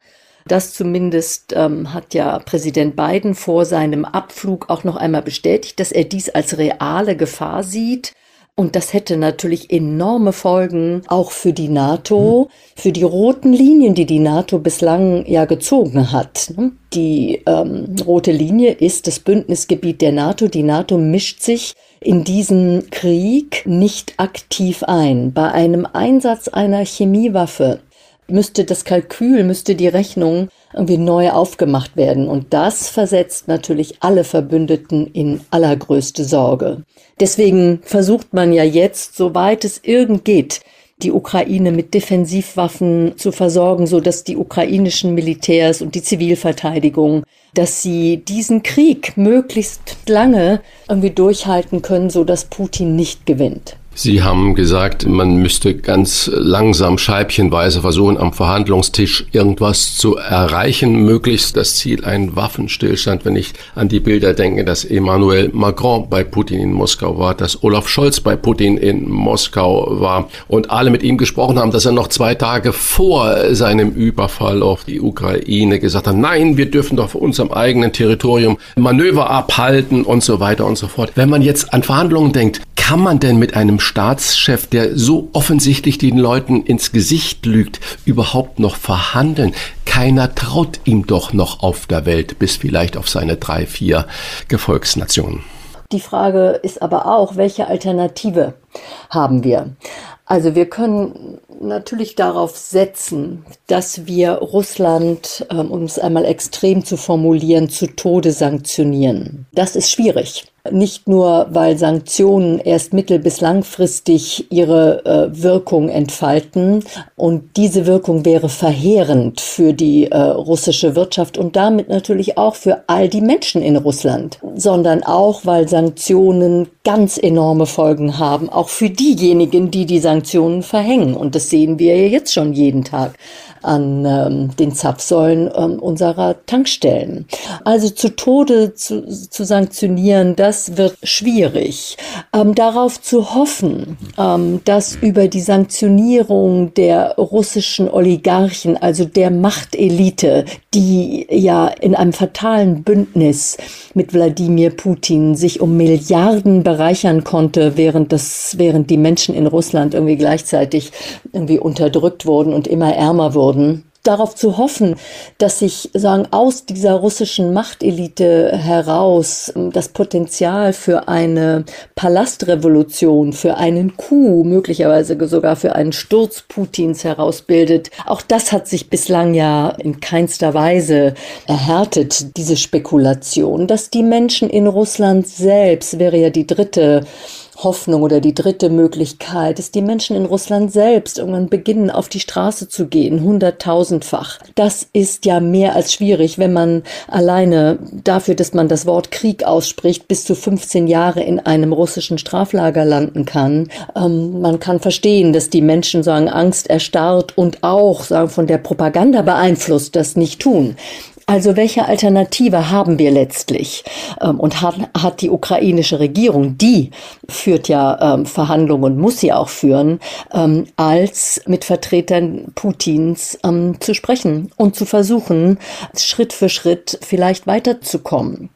Das zumindest ähm, hat ja Präsident Biden vor seinem Abflug auch noch einmal bestätigt, dass er dies als reale Gefahr sieht. Und das hätte natürlich enorme Folgen auch für die NATO, für die roten Linien, die die NATO bislang ja gezogen hat. Die ähm, rote Linie ist das Bündnisgebiet der NATO. Die NATO mischt sich in diesen Krieg nicht aktiv ein. Bei einem Einsatz einer Chemiewaffe müsste das Kalkül, müsste die Rechnung irgendwie neu aufgemacht werden. Und das versetzt natürlich alle Verbündeten in allergrößte Sorge. Deswegen versucht man ja jetzt, soweit es irgend geht, die Ukraine mit Defensivwaffen zu versorgen, so dass die ukrainischen Militärs und die Zivilverteidigung, dass sie diesen Krieg möglichst lange irgendwie durchhalten können, so dass Putin nicht gewinnt. Sie haben gesagt, man müsste ganz langsam scheibchenweise versuchen, am Verhandlungstisch irgendwas zu erreichen, möglichst das Ziel ein Waffenstillstand. Wenn ich an die Bilder denke, dass Emmanuel Macron bei Putin in Moskau war, dass Olaf Scholz bei Putin in Moskau war und alle mit ihm gesprochen haben, dass er noch zwei Tage vor seinem Überfall auf die Ukraine gesagt hat, nein, wir dürfen doch auf unserem eigenen Territorium Manöver abhalten und so weiter und so fort. Wenn man jetzt an Verhandlungen denkt, kann man denn mit einem Staatschef, der so offensichtlich den Leuten ins Gesicht lügt, überhaupt noch verhandeln? Keiner traut ihm doch noch auf der Welt, bis vielleicht auf seine drei, vier Gefolgsnationen. Die Frage ist aber auch, welche Alternative haben wir? Also wir können natürlich darauf setzen, dass wir Russland, ähm, um es einmal extrem zu formulieren, zu Tode sanktionieren. Das ist schwierig. Nicht nur, weil Sanktionen erst mittel- bis langfristig ihre äh, Wirkung entfalten und diese Wirkung wäre verheerend für die äh, russische Wirtschaft und damit natürlich auch für all die Menschen in Russland, sondern auch, weil Sanktionen ganz enorme Folgen haben, auch für diejenigen, die die Sanktionen verhängen. Und das sehen wir ja jetzt schon jeden Tag an ähm, den Zapfsäulen ähm, unserer Tankstellen. Also zu Tode zu, zu sanktionieren, das das wird schwierig. Ähm, darauf zu hoffen, ähm, dass über die Sanktionierung der russischen Oligarchen, also der Machtelite, die ja in einem fatalen Bündnis mit Wladimir Putin sich um Milliarden bereichern konnte, während das, während die Menschen in Russland irgendwie gleichzeitig irgendwie unterdrückt wurden und immer ärmer wurden darauf zu hoffen, dass sich sagen aus dieser russischen Machtelite heraus ähm, das Potenzial für eine Palastrevolution, für einen Coup, möglicherweise sogar für einen Sturz Putins herausbildet. Auch das hat sich bislang ja in keinster Weise erhärtet, diese Spekulation, dass die Menschen in Russland selbst wäre ja die dritte Hoffnung oder die dritte Möglichkeit ist, die Menschen in Russland selbst irgendwann beginnen, auf die Straße zu gehen, hunderttausendfach. Das ist ja mehr als schwierig, wenn man alleine dafür, dass man das Wort Krieg ausspricht, bis zu 15 Jahre in einem russischen Straflager landen kann. Ähm, man kann verstehen, dass die Menschen sagen, Angst erstarrt und auch sagen, von der Propaganda beeinflusst, das nicht tun. Also welche Alternative haben wir letztlich? Ähm, und hat, hat die ukrainische Regierung, die führt ja ähm, Verhandlungen und muss sie auch führen, ähm, als mit Vertretern Putins zu sprechen und zu versuchen, Schritt für Schritt vielleicht weiterzukommen.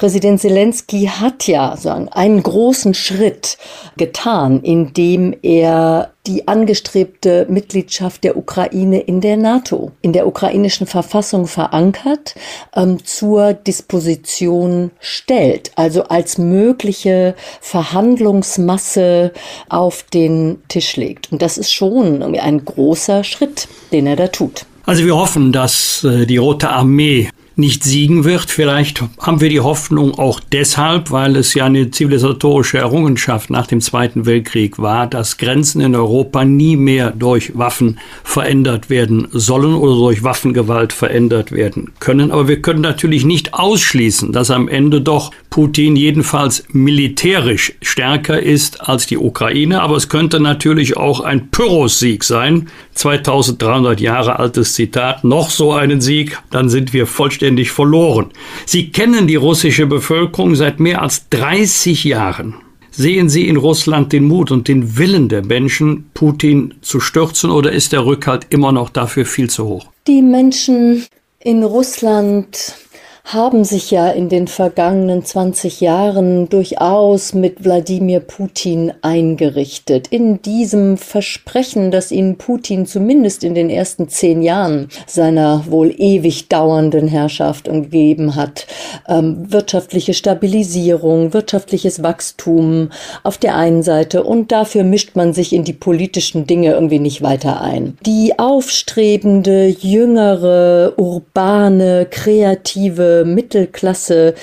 Präsident Zelensky hat ja sagen, einen großen Schritt getan, indem er die angestrebte Mitgliedschaft der Ukraine in der NATO, in der ukrainischen Verfassung verankert, ähm, zur Disposition stellt, also als mögliche Verhandlungsmasse auf den Tisch legt. Und das ist schon ein großer Schritt, den er da tut. Also wir hoffen, dass äh, die Rote Armee nicht siegen wird. Vielleicht haben wir die Hoffnung auch deshalb, weil es ja eine zivilisatorische Errungenschaft nach dem Zweiten Weltkrieg war, dass Grenzen in Europa nie mehr durch Waffen verändert werden sollen oder durch Waffengewalt verändert werden können. Aber wir können natürlich nicht ausschließen, dass am Ende doch Putin jedenfalls militärisch stärker ist als die Ukraine. Aber es könnte natürlich auch ein Pyrrhus-Sieg sein. 2300 Jahre altes Zitat. Noch so einen Sieg, dann sind wir vollständig vollständig verloren. Sie kennen die russische Bevölkerung seit mehr als 30 Jahren. Sehen Sie in Russland den Mut und den Willen der Menschen, Putin zu stürzen, oder ist der Rückhalt immer noch dafür viel zu hoch? Die Menschen in Russland haben sich ja in den vergangenen 20 Jahren durchaus mit Wladimir Putin eingerichtet. In diesem Versprechen, das ihnen Putin zumindest in den ersten zehn Jahren seiner wohl ewig dauernden Herrschaft gegeben hat. Ähm, wirtschaftliche Stabilisierung, wirtschaftliches Wachstum auf der einen Seite und dafür mischt man sich in die politischen Dinge irgendwie nicht weiter ein. Die aufstrebende, jüngere, urbane, kreative Mittelklasse,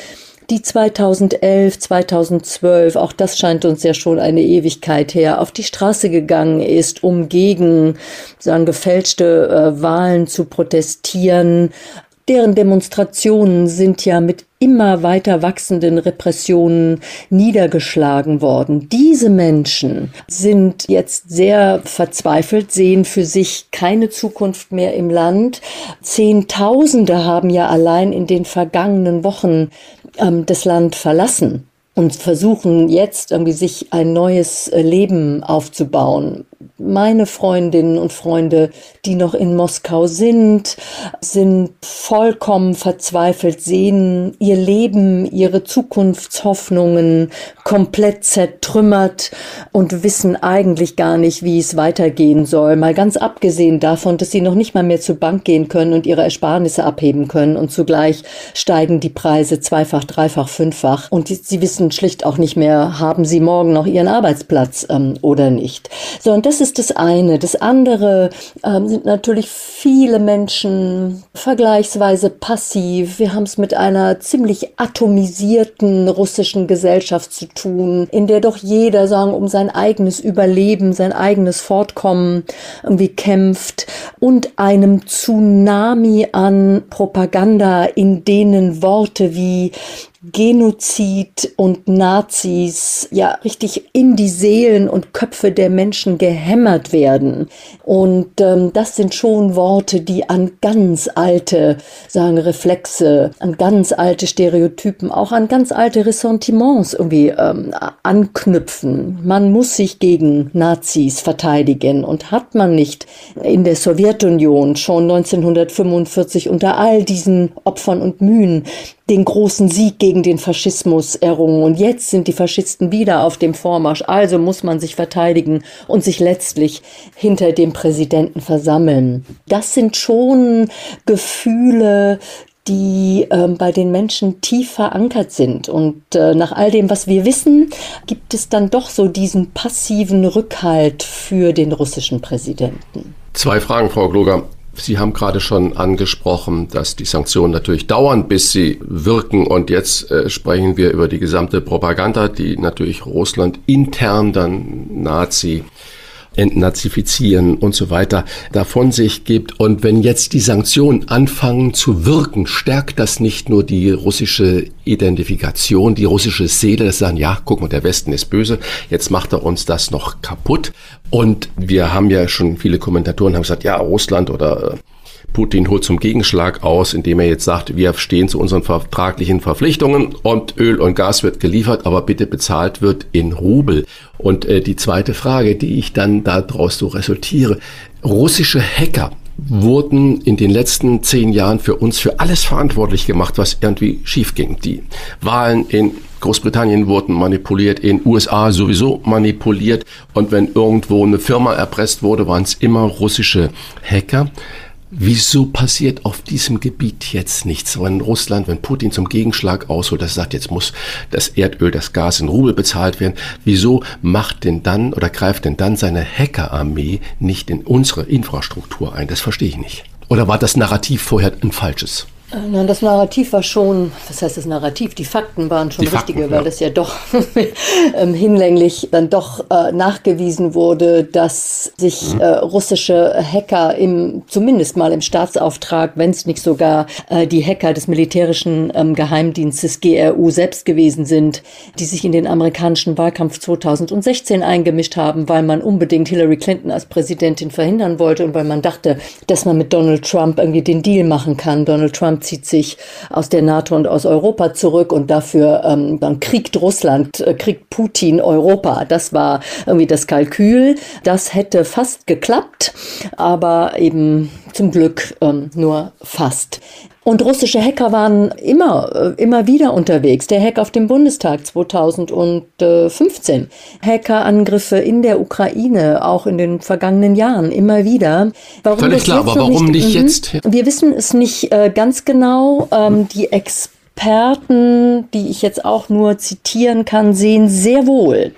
die 2011, 2012, auch das scheint uns ja schon eine Ewigkeit her, auf die Straße gegangen ist, um gegen sagen, gefälschte äh, Wahlen zu protestieren. Deren Demonstrationen sind ja mit immer weiter wachsenden Repressionen niedergeschlagen worden. Diese Menschen sind jetzt sehr verzweifelt, sehen für sich keine Zukunft mehr im Land. Zehntausende haben ja allein in den vergangenen Wochen ähm, das Land verlassen und versuchen jetzt irgendwie sich ein neues äh, Leben aufzubauen meine Freundinnen und Freunde, die noch in Moskau sind, sind vollkommen verzweifelt, sehen ihr Leben, ihre Zukunftshoffnungen komplett zertrümmert und wissen eigentlich gar nicht, wie es weitergehen soll. Mal ganz abgesehen davon, dass sie noch nicht mal mehr zur Bank gehen können und ihre Ersparnisse abheben können und zugleich steigen die Preise zweifach, dreifach, fünffach und sie wissen schlicht auch nicht mehr, haben sie morgen noch ihren Arbeitsplatz ähm, oder nicht. So, und das ist ist das eine. Das andere ähm, sind natürlich viele Menschen vergleichsweise passiv. Wir haben es mit einer ziemlich atomisierten russischen Gesellschaft zu tun, in der doch jeder sagen um sein eigenes Überleben, sein eigenes Fortkommen irgendwie kämpft und einem Tsunami an Propaganda, in denen Worte wie Genozid und Nazis ja richtig in die Seelen und Köpfe der Menschen gehämmert werden. Und ähm, das sind schon Worte, die an ganz alte, sagen Reflexe, an ganz alte Stereotypen, auch an ganz alte Ressentiments irgendwie ähm, anknüpfen. Man muss sich gegen Nazis verteidigen und hat man nicht in der Sowjetunion schon 1945 unter all diesen Opfern und Mühen den großen Sieg gegen den Faschismus errungen. Und jetzt sind die Faschisten wieder auf dem Vormarsch. Also muss man sich verteidigen und sich letztlich hinter dem Präsidenten versammeln. Das sind schon Gefühle, die äh, bei den Menschen tief verankert sind. Und äh, nach all dem, was wir wissen, gibt es dann doch so diesen passiven Rückhalt für den russischen Präsidenten. Zwei Fragen, Frau Gloger. Sie haben gerade schon angesprochen, dass die Sanktionen natürlich dauern, bis sie wirken. Und jetzt äh, sprechen wir über die gesamte Propaganda, die natürlich Russland intern dann Nazi entnazifizieren und so weiter davon sich gibt. Und wenn jetzt die Sanktionen anfangen zu wirken, stärkt das nicht nur die russische Identifikation, die russische Seele, das sagen, ja, guck mal, der Westen ist böse, jetzt macht er uns das noch kaputt. Und wir haben ja schon viele Kommentatoren haben gesagt, ja, Russland oder äh, Putin holt zum Gegenschlag aus, indem er jetzt sagt, wir stehen zu unseren vertraglichen Verpflichtungen und Öl und Gas wird geliefert, aber bitte bezahlt wird in Rubel. Und äh, die zweite Frage, die ich dann daraus so resultiere, russische Hacker wurden in den letzten zehn Jahren für uns für alles verantwortlich gemacht, was irgendwie schief ging. Die Wahlen in Großbritannien wurden manipuliert, in USA sowieso manipuliert. Und wenn irgendwo eine Firma erpresst wurde, waren es immer russische Hacker. Wieso passiert auf diesem Gebiet jetzt nichts? Wenn Russland, wenn Putin zum Gegenschlag ausholt, das sagt, jetzt muss das Erdöl, das Gas in Rubel bezahlt werden. Wieso macht denn dann oder greift denn dann seine Hackerarmee nicht in unsere Infrastruktur ein? Das verstehe ich nicht. Oder war das Narrativ vorher ein falsches? Nein, das Narrativ war schon, was heißt das Narrativ? Die Fakten waren schon die richtige, Fakten, weil ja. das ja doch ähm, hinlänglich dann doch äh, nachgewiesen wurde, dass sich mhm. äh, russische Hacker im, zumindest mal im Staatsauftrag, wenn es nicht sogar äh, die Hacker des militärischen ähm, Geheimdienstes GRU selbst gewesen sind, die sich in den amerikanischen Wahlkampf 2016 eingemischt haben, weil man unbedingt Hillary Clinton als Präsidentin verhindern wollte und weil man dachte, dass man mit Donald Trump irgendwie den Deal machen kann. Donald Trump Russland zieht sich aus der NATO und aus Europa zurück und dafür ähm, dann kriegt Russland, äh, kriegt Putin Europa. Das war irgendwie das Kalkül. Das hätte fast geklappt, aber eben zum Glück ähm, nur fast. Und russische Hacker waren immer, äh, immer wieder unterwegs. Der Hack auf dem Bundestag 2015. Hackerangriffe in der Ukraine, auch in den vergangenen Jahren, immer wieder. Warum Völlig klar, aber warum nicht, nicht mhm. jetzt? Wir wissen es nicht äh, ganz genau. Ähm, die Experten, die ich jetzt auch nur zitieren kann, sehen sehr wohl,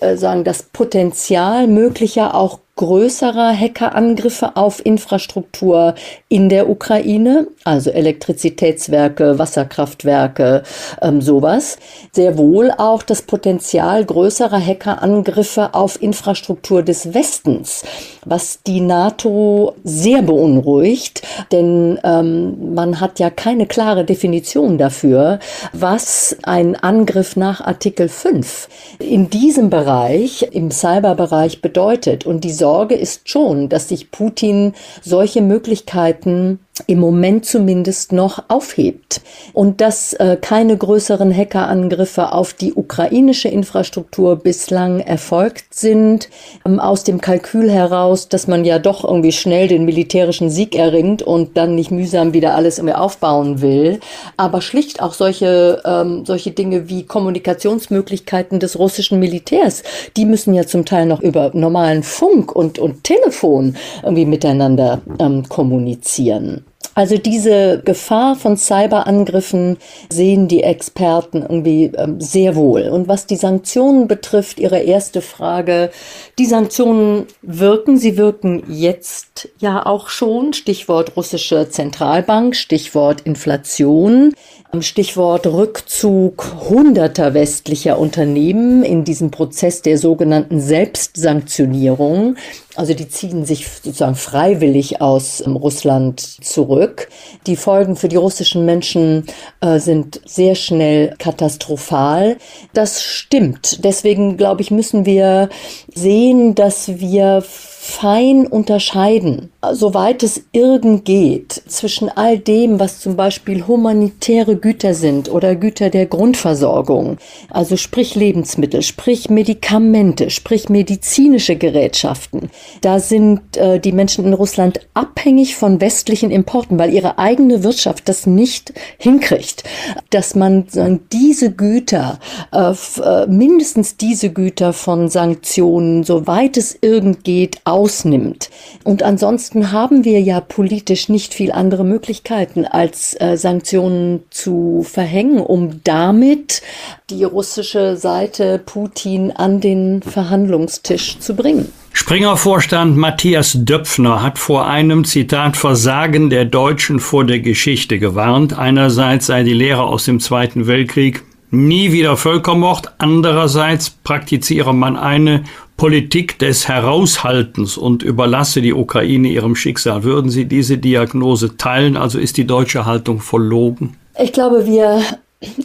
äh, sagen das Potenzial möglicher auch größerer Hackerangriffe auf Infrastruktur in der Ukraine, also Elektrizitätswerke, Wasserkraftwerke, ähm, sowas. Sehr wohl auch das Potenzial größerer Hackerangriffe auf Infrastruktur des Westens, was die NATO sehr beunruhigt, denn ähm, man hat ja keine klare Definition dafür, was ein Angriff nach Artikel 5 in diesem Bereich, im Cyberbereich bedeutet. Und die Sorge ist schon, dass sich Putin solche Möglichkeiten im Moment zumindest noch aufhebt und dass äh, keine größeren Hackerangriffe auf die ukrainische Infrastruktur bislang erfolgt sind, ähm, aus dem Kalkül heraus, dass man ja doch irgendwie schnell den militärischen Sieg erringt und dann nicht mühsam wieder alles irgendwie aufbauen will, aber schlicht auch solche ähm, solche Dinge wie Kommunikationsmöglichkeiten des russischen Militärs, die müssen ja zum Teil noch über normalen Funk und und Telefon irgendwie miteinander ähm, kommunizieren. Also diese Gefahr von Cyberangriffen sehen die Experten irgendwie ähm, sehr wohl. Und was die Sanktionen betrifft, Ihre erste Frage, die Sanktionen wirken, sie wirken jetzt ja auch schon, Stichwort russische Zentralbank, Stichwort Inflation. Stichwort Rückzug hunderter westlicher Unternehmen in diesen Prozess der sogenannten Selbstsanktionierung. Also die ziehen sich sozusagen freiwillig aus ähm, Russland zurück. Die Folgen für die russischen Menschen äh, sind sehr schnell katastrophal. Das stimmt. Deswegen, glaube ich, müssen wir sehen, dass wir fein unterscheiden, soweit es irgend geht, zwischen all dem, was zum Beispiel humanitäre Güter sind oder Güter der Grundversorgung, also sprich Lebensmittel, sprich Medikamente, sprich medizinische Gerätschaften. Da sind äh, die Menschen in Russland abhängig von westlichen Importen, weil ihre eigene Wirtschaft das nicht hinkriegt, dass man sagen, diese Güter, äh, äh mindestens diese Güter von Sanktionen, soweit es irgend geht, ausnimmt. Und ansonsten haben wir ja politisch nicht viel andere Möglichkeiten, als äh, Sanktionen zu verhängen, um damit die russische Seite Putin an den Verhandlungstisch zu bringen. Springer-Vorstand Matthias Döpfner hat vor einem Zitat Versagen der Deutschen vor der Geschichte gewarnt. Einerseits sei die Lehre aus dem Zweiten Weltkrieg nie wieder Völkermord. Andererseits praktiziere man eine Politik des Heraushaltens und überlasse die Ukraine ihrem Schicksal. Würden Sie diese Diagnose teilen? Also ist die deutsche Haltung verlogen? Ich glaube, wir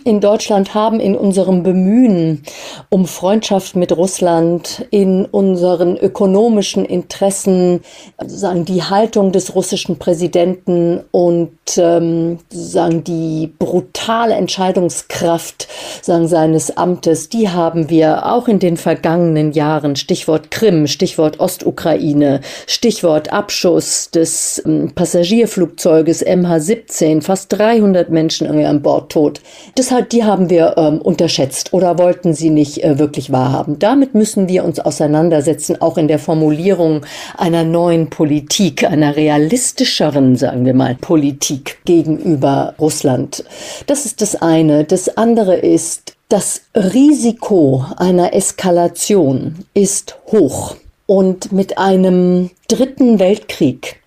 in Deutschland haben in unserem Bemühen um Freundschaft mit Russland, in unseren ökonomischen Interessen, sagen die Haltung des russischen Präsidenten und ähm, sagen die brutale Entscheidungskraft sagen seines Amtes, die haben wir auch in den vergangenen Jahren. Stichwort Krim, Stichwort Ostukraine, Stichwort Abschuss des ähm, Passagierflugzeuges MH17, fast 300 Menschen an Bord tot. Deshalb, die haben wir ähm, unterschätzt oder wollten sie nicht äh, wirklich wahrhaben. Damit müssen wir uns auseinandersetzen, auch in der Formulierung einer neuen Politik, einer realistischeren, sagen wir mal, Politik gegenüber Russland. Das ist das eine. Das andere ist, das Risiko einer Eskalation ist hoch. Und mit einem dritten Weltkrieg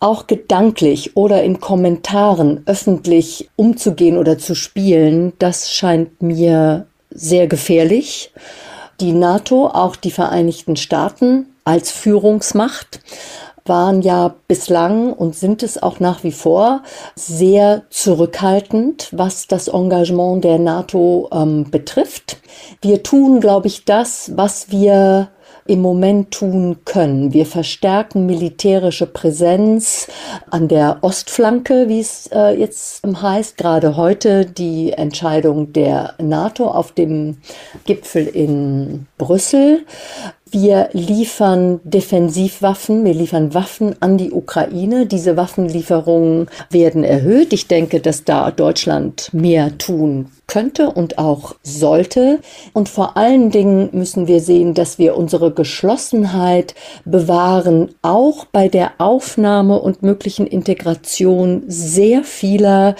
auch gedanklich oder in Kommentaren öffentlich umzugehen oder zu spielen, das scheint mir sehr gefährlich. Die NATO, auch die Vereinigten Staaten als Führungsmacht waren ja bislang und sind es auch nach wie vor sehr zurückhaltend, was das Engagement der NATO ähm, betrifft. Wir tun, glaube ich, das, was wir im Moment tun können. Wir verstärken militärische Präsenz an der Ostflanke, wie es äh, jetzt heißt. Gerade heute die Entscheidung der NATO auf dem Gipfel in Brüssel. Wir liefern Defensivwaffen, wir liefern Waffen an die Ukraine. Diese Waffenlieferungen werden erhöht. Ich denke, dass da Deutschland mehr tun könnte und auch sollte. Und vor allen Dingen müssen wir sehen, dass wir unsere Geschlossenheit bewahren, auch bei der Aufnahme und möglichen Integration sehr vieler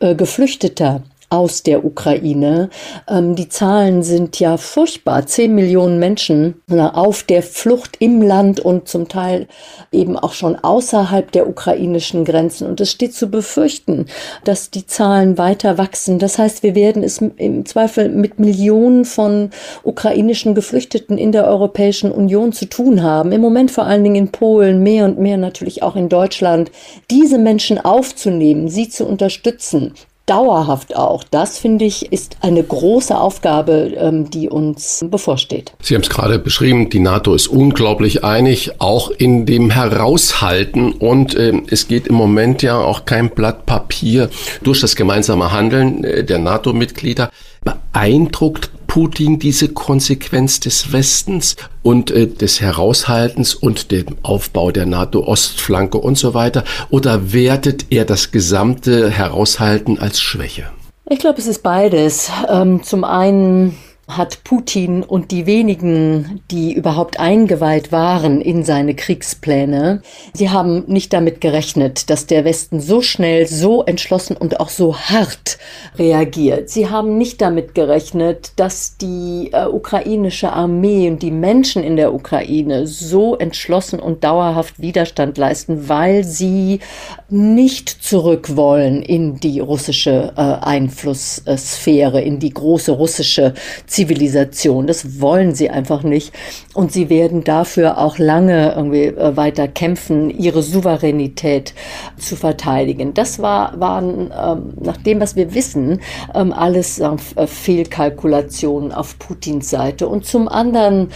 äh, Geflüchteter aus der Ukraine. Ähm, die Zahlen sind ja furchtbar. Zehn Millionen Menschen auf der Flucht im Land und zum Teil eben auch schon außerhalb der ukrainischen Grenzen. Und es steht zu befürchten, dass die Zahlen weiter wachsen. Das heißt, wir werden es im Zweifel mit Millionen von ukrainischen Geflüchteten in der Europäischen Union zu tun haben. Im Moment vor allen Dingen in Polen, mehr und mehr natürlich auch in Deutschland. Diese Menschen aufzunehmen, sie zu unterstützen, dauerhaft auch. Das finde ich ist eine große Aufgabe, ähm, die uns bevorsteht. Sie haben es gerade beschrieben, die NATO ist unglaublich einig, auch in dem Heraushalten und äh, es geht im Moment ja auch kein Blatt Papier durch das gemeinsame Handeln äh, der NATO-Mitglieder. Beeindruckt Putin diese Konsequenz des Westens und äh, des Heraushaltens und dem Aufbau der NATO-Ostflanke und so weiter? Oder wertet er das gesamte Heraushalten als Schwäche? Ich glaube, es ist beides. Ähm, zum einen hat Putin und die wenigen, die überhaupt eingeweiht waren in seine Kriegspläne, sie haben nicht damit gerechnet, dass der Westen so schnell, so entschlossen und auch so hart reagiert. Sie haben nicht damit gerechnet, dass die äh, ukrainische Armee und die Menschen in der Ukraine so entschlossen und dauerhaft Widerstand leisten, weil sie nicht zurück wollen in die russische äh, Einflusssphäre, in die große russische Zivilisation. Das wollen sie einfach nicht. Und sie werden dafür auch lange irgendwie äh, weiter kämpfen, ihre Souveränität zu verteidigen. Das war, waren, ähm, nach dem, was wir wissen, ähm, alles äh, Fehlkalkulationen auf Putins Seite. Und zum anderen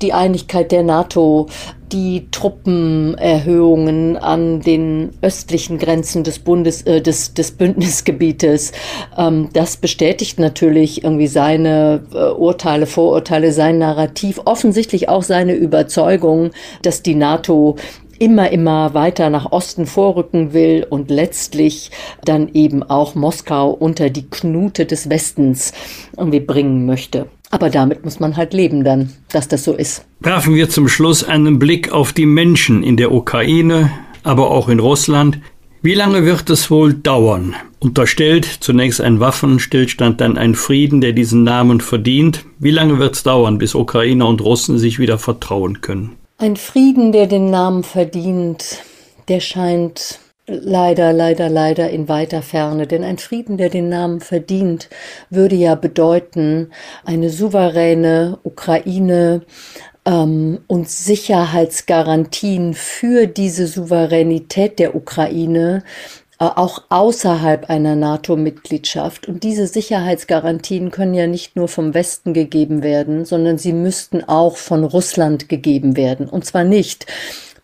die Einigkeit der NATO die Truppenerhöhungen an den östlichen Grenzen des Bundes, äh, des, des Bündnisgebietes. Ähm, das bestätigt natürlich irgendwie seine äh, Urteile, Vorurteile, sein Narrativ, offensichtlich auch seine Überzeugung, dass die NATO immer, immer weiter nach Osten vorrücken will und letztlich dann eben auch Moskau unter die Knute des Westens irgendwie bringen möchte. Aber damit muss man halt leben dann, dass das so ist. Werfen wir zum Schluss einen Blick auf die Menschen in der Ukraine, aber auch in Russland. Wie lange wird es wohl dauern? Unterstellt zunächst ein Waffenstillstand, dann ein Frieden, der diesen Namen verdient. Wie lange wird es dauern, bis Ukrainer und Russen sich wieder vertrauen können? Ein Frieden, der den Namen verdient, der scheint Leider, leider, leider in weiter Ferne, denn ein Frieden, der den Namen verdient, würde ja bedeuten, eine souveräne Ukraine ähm, und Sicherheitsgarantien für diese Souveränität der Ukraine auch außerhalb einer NATO-Mitgliedschaft. Und diese Sicherheitsgarantien können ja nicht nur vom Westen gegeben werden, sondern sie müssten auch von Russland gegeben werden. Und zwar nicht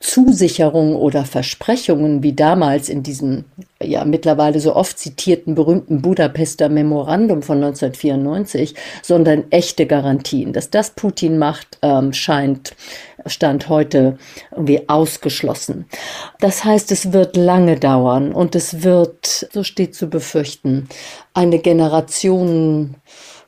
Zusicherungen oder Versprechungen wie damals in diesem ja mittlerweile so oft zitierten berühmten Budapester Memorandum von 1994, sondern echte Garantien. Dass das Putin macht, ähm, scheint Stand heute irgendwie ausgeschlossen. Das heißt, es wird lange dauern und es wird, so steht zu befürchten, eine Generation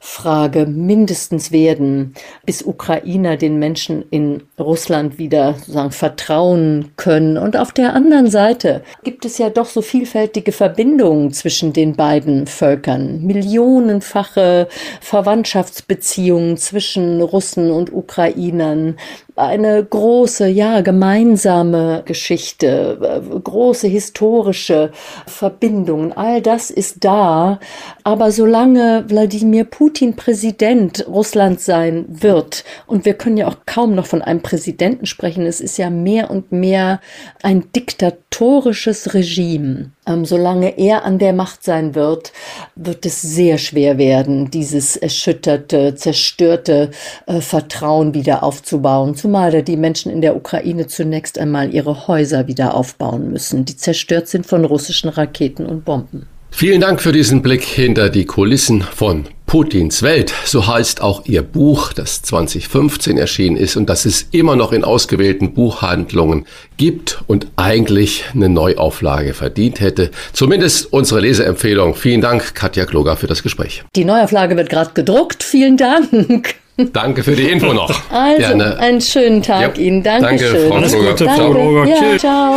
Frage mindestens werden, bis Ukrainer den Menschen in Russland wieder sozusagen vertrauen können. Und auf der anderen Seite gibt es ja doch so vielfältige Verbindungen zwischen den beiden Völkern. Millionenfache Verwandtschaftsbeziehungen zwischen Russen und Ukrainern, eine große, ja, gemeinsame Geschichte, große historische Verbindungen. All das ist da. Aber solange Wladimir Putin Präsident Russlands sein wird, und wir können ja auch kaum noch von einem Präsidenten sprechen, es ist ja mehr und mehr ein diktatorisches Regime. Ähm, solange er an der Macht sein wird, wird es sehr schwer werden, dieses erschütterte, zerstörte äh, Vertrauen wieder aufzubauen. Zumal die Menschen in der Ukraine zunächst einmal ihre Häuser wieder aufbauen müssen, die zerstört sind von russischen Raketen und Bomben. Vielen Dank für diesen Blick hinter die Kulissen von Putins Welt. So heißt auch Ihr Buch, das 2015 erschienen ist und das es immer noch in ausgewählten Buchhandlungen gibt und eigentlich eine Neuauflage verdient hätte. Zumindest unsere Leseempfehlung. Vielen Dank, Katja Kloger, für das Gespräch. Die Neuauflage wird gerade gedruckt. Vielen Dank. Danke für die Info noch. Also, Gerne. einen schönen Tag ja. Ihnen. Dankeschön. Danke, Frau Gute, Frau Roger. Ja, ciao.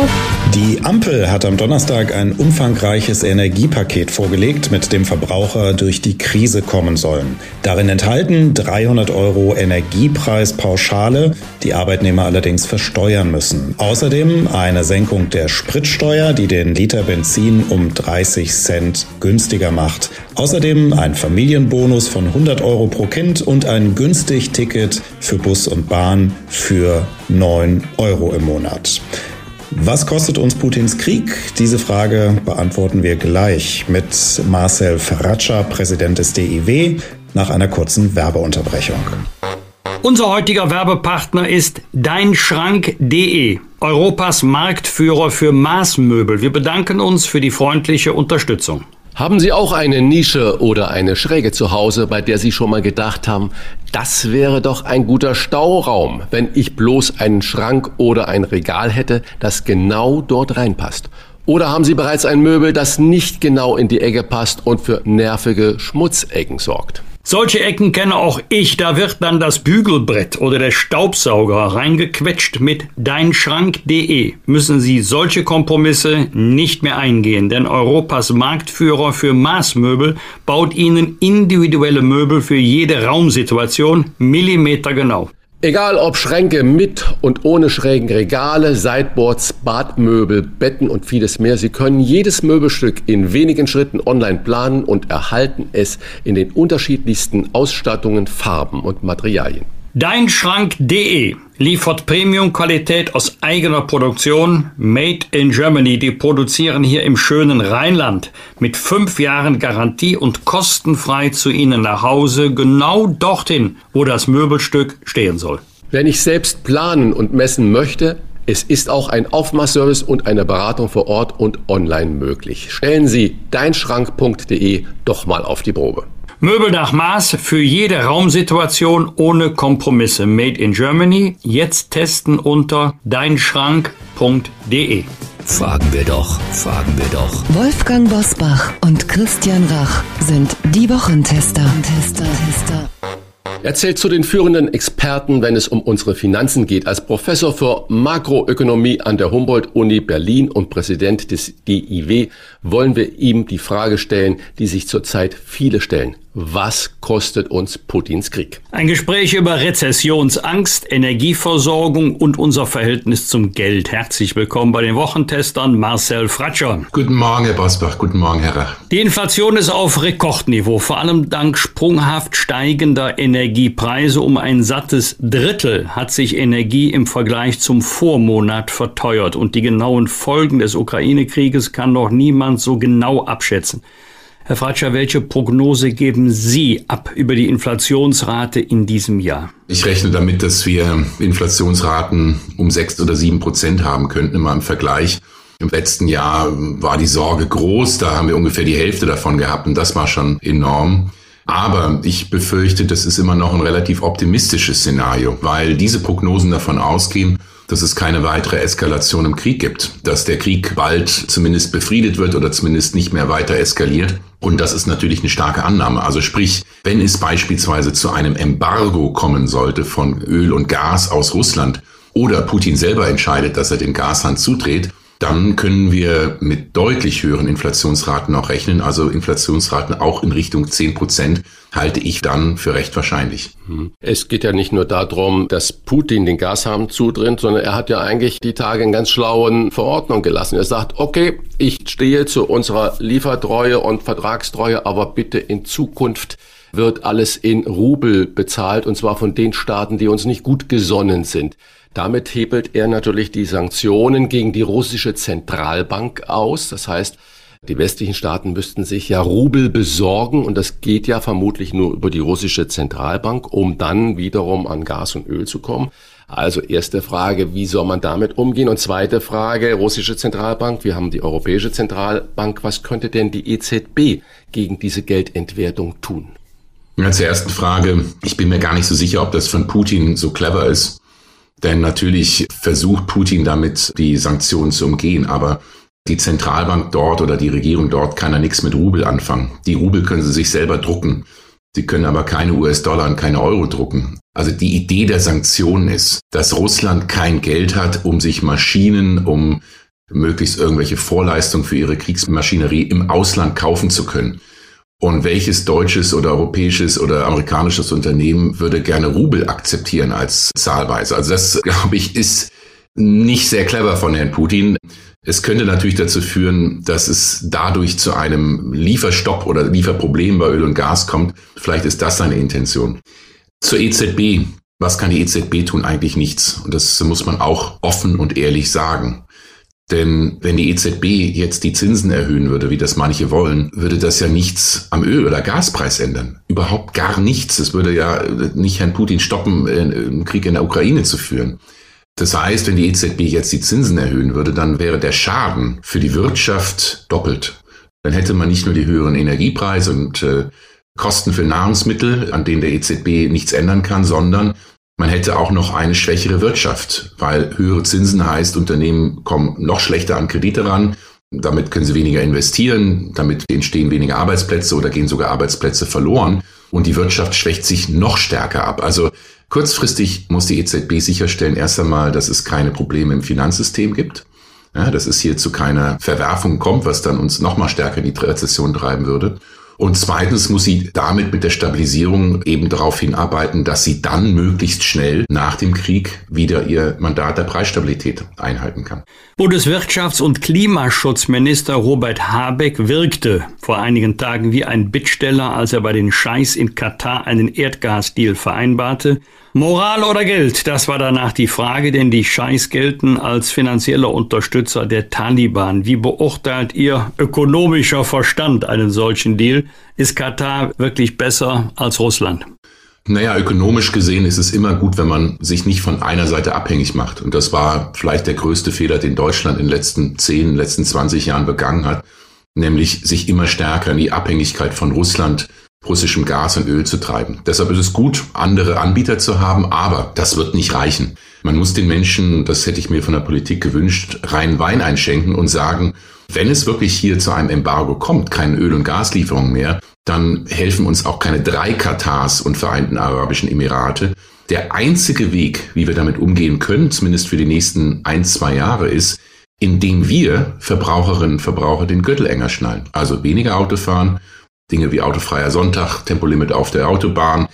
Die Ampel hat am Donnerstag ein umfangreiches Energiepaket vorgelegt, mit dem Verbraucher durch die Krise kommen sollen. Darin enthalten 300 Euro Energiepreispauschale, die Arbeitnehmer allerdings versteuern müssen. Außerdem eine Senkung der Spritsteuer, die den Liter Benzin um 30 Cent günstiger macht. Außerdem ein Familienbonus von 100 Euro pro Kind und ein günstig Ticket für Bus und Bahn für 9 Euro im Monat. Was kostet uns Putins Krieg? Diese Frage beantworten wir gleich mit Marcel Ferraccia, Präsident des DIW, nach einer kurzen Werbeunterbrechung. Unser heutiger Werbepartner ist deinschrank.de, Europas Marktführer für Maßmöbel. Wir bedanken uns für die freundliche Unterstützung. Haben Sie auch eine Nische oder eine Schräge zu Hause, bei der Sie schon mal gedacht haben, das wäre doch ein guter Stauraum, wenn ich bloß einen Schrank oder ein Regal hätte, das genau dort reinpasst? Oder haben Sie bereits ein Möbel, das nicht genau in die Ecke passt und für nervige Schmutzecken sorgt? Solche Ecken kenne auch ich. Da wird dann das Bügelbrett oder der Staubsauger reingequetscht mit deinschrank.de. Müssen Sie solche Kompromisse nicht mehr eingehen, denn Europas Marktführer für Maßmöbel baut Ihnen individuelle Möbel für jede Raumsituation millimetergenau. Egal ob Schränke mit und ohne schrägen Regale, Sideboards, Badmöbel, Betten und vieles mehr, Sie können jedes Möbelstück in wenigen Schritten online planen und erhalten es in den unterschiedlichsten Ausstattungen, Farben und Materialien. Deinschrank.de liefert Premium-Qualität aus eigener Produktion, made in Germany. Die produzieren hier im schönen Rheinland mit fünf Jahren Garantie und kostenfrei zu Ihnen nach Hause, genau dorthin, wo das Möbelstück stehen soll. Wenn ich selbst planen und messen möchte, es ist auch ein Aufmaßservice und eine Beratung vor Ort und online möglich. Stellen Sie deinschrank.de doch mal auf die Probe. Möbel nach Maß für jede Raumsituation ohne Kompromisse. Made in Germany. Jetzt testen unter deinschrank.de. Fragen wir doch, fragen wir doch. Wolfgang Bosbach und Christian Rach sind die Wochentester. Tester, Tester. Er zählt zu den führenden Experten, wenn es um unsere Finanzen geht. Als Professor für Makroökonomie an der Humboldt-Uni Berlin und Präsident des DIW wollen wir ihm die Frage stellen, die sich zurzeit viele stellen. Was kostet uns Putins Krieg? Ein Gespräch über Rezessionsangst, Energieversorgung und unser Verhältnis zum Geld. Herzlich willkommen bei den Wochentestern Marcel Fratscher. Guten Morgen, Herr Bosbach. Guten Morgen, Herr Rach. Die Inflation ist auf Rekordniveau, vor allem dank sprunghaft steigender Energiepreise. Um ein sattes Drittel hat sich Energie im Vergleich zum Vormonat verteuert. Und die genauen Folgen des Ukraine-Krieges kann noch niemand so genau abschätzen. Herr Fratscher, welche Prognose geben Sie ab über die Inflationsrate in diesem Jahr? Ich rechne damit, dass wir Inflationsraten um sechs oder sieben Prozent haben könnten, immer im Vergleich. Im letzten Jahr war die Sorge groß, da haben wir ungefähr die Hälfte davon gehabt und das war schon enorm. Aber ich befürchte, das ist immer noch ein relativ optimistisches Szenario, weil diese Prognosen davon ausgehen, dass es keine weitere Eskalation im Krieg gibt, dass der Krieg bald zumindest befriedet wird oder zumindest nicht mehr weiter eskaliert. Und das ist natürlich eine starke Annahme. Also sprich, wenn es beispielsweise zu einem Embargo kommen sollte von Öl und Gas aus Russland oder Putin selber entscheidet, dass er den Gashahn zudreht, dann können wir mit deutlich höheren Inflationsraten auch rechnen. Also Inflationsraten auch in Richtung 10 Prozent halte ich dann für recht wahrscheinlich. Hm. Es geht ja nicht nur darum, dass Putin den Gashahn zudringt, sondern er hat ja eigentlich die Tage in ganz schlauen Verordnung gelassen. Er sagt, okay, ich stehe zu unserer Liefertreue und Vertragstreue, aber bitte in Zukunft wird alles in Rubel bezahlt und zwar von den Staaten, die uns nicht gut gesonnen sind. Damit hebelt er natürlich die Sanktionen gegen die russische Zentralbank aus. Das heißt, die westlichen Staaten müssten sich ja Rubel besorgen und das geht ja vermutlich nur über die russische Zentralbank, um dann wiederum an Gas und Öl zu kommen. Also erste Frage, wie soll man damit umgehen? Und zweite Frage, russische Zentralbank, wir haben die Europäische Zentralbank, was könnte denn die EZB gegen diese Geldentwertung tun? Ja, zur ersten Frage, ich bin mir gar nicht so sicher, ob das von Putin so clever ist. Denn natürlich versucht Putin damit, die Sanktionen zu umgehen. Aber die Zentralbank dort oder die Regierung dort kann ja nichts mit Rubel anfangen. Die Rubel können sie sich selber drucken. Sie können aber keine US-Dollar und keine Euro drucken. Also die Idee der Sanktionen ist, dass Russland kein Geld hat, um sich Maschinen, um möglichst irgendwelche Vorleistungen für ihre Kriegsmaschinerie im Ausland kaufen zu können. Und welches deutsches oder europäisches oder amerikanisches Unternehmen würde gerne Rubel akzeptieren als Zahlweise? Also das, glaube ich, ist nicht sehr clever von Herrn Putin. Es könnte natürlich dazu führen, dass es dadurch zu einem Lieferstopp oder Lieferproblem bei Öl und Gas kommt. Vielleicht ist das seine Intention. Zur EZB. Was kann die EZB tun? Eigentlich nichts. Und das muss man auch offen und ehrlich sagen. Denn wenn die EZB jetzt die Zinsen erhöhen würde, wie das manche wollen, würde das ja nichts am Öl- oder Gaspreis ändern. Überhaupt gar nichts. Es würde ja nicht Herrn Putin stoppen, einen Krieg in der Ukraine zu führen. Das heißt, wenn die EZB jetzt die Zinsen erhöhen würde, dann wäre der Schaden für die Wirtschaft doppelt. Dann hätte man nicht nur die höheren Energiepreise und äh, Kosten für Nahrungsmittel, an denen der EZB nichts ändern kann, sondern man hätte auch noch eine schwächere Wirtschaft, weil höhere Zinsen heißt, Unternehmen kommen noch schlechter an Kredite ran. Damit können sie weniger investieren, damit entstehen weniger Arbeitsplätze oder gehen sogar Arbeitsplätze verloren. und die Wirtschaft schwächt sich noch stärker ab. Also kurzfristig muss die EZB sicherstellen, erst einmal, dass es keine Probleme im Finanzsystem gibt. Ja, dass es hier zu keiner Verwerfung kommt, was dann uns noch mal stärker in die Rezession treiben würde. Und zweitens muss sie damit mit der Stabilisierung eben darauf hinarbeiten, dass sie dann möglichst schnell nach dem Krieg wieder ihr Mandat der Preisstabilität einhalten kann. Bundeswirtschafts- und Klimaschutzminister Robert Habeck wirkte vor einigen Tagen wie ein Bittsteller, als er bei den Scheiß in Katar einen Erdgasdeal vereinbarte Moral oder Geld, das war danach die Frage, denn die Scheiß gelten als finanzieller Unterstützer der Taliban. Wie beurteilt Ihr ökonomischer Verstand einen solchen Deal? Ist Katar wirklich besser als Russland? Naja, ökonomisch gesehen ist es immer gut, wenn man sich nicht von einer Seite abhängig macht. Und das war vielleicht der größte Fehler, den Deutschland in den letzten 10, letzten 20 Jahren begangen hat, nämlich sich immer stärker in die Abhängigkeit von Russland russischem Gas und Öl zu treiben. Deshalb ist es gut, andere Anbieter zu haben, aber das wird nicht reichen. Man muss den Menschen, das hätte ich mir von der Politik gewünscht, rein Wein einschenken und sagen, wenn es wirklich hier zu einem Embargo kommt, keine Öl- und Gaslieferungen mehr, dann helfen uns auch keine drei Katars und Vereinten Arabischen Emirate. Der einzige Weg, wie wir damit umgehen können, zumindest für die nächsten ein, zwei Jahre, ist, indem wir Verbraucherinnen und Verbraucher den Gürtel enger schnallen. Also weniger Auto fahren, Dinge wie autofreier Sonntag, Tempolimit auf der Autobahn.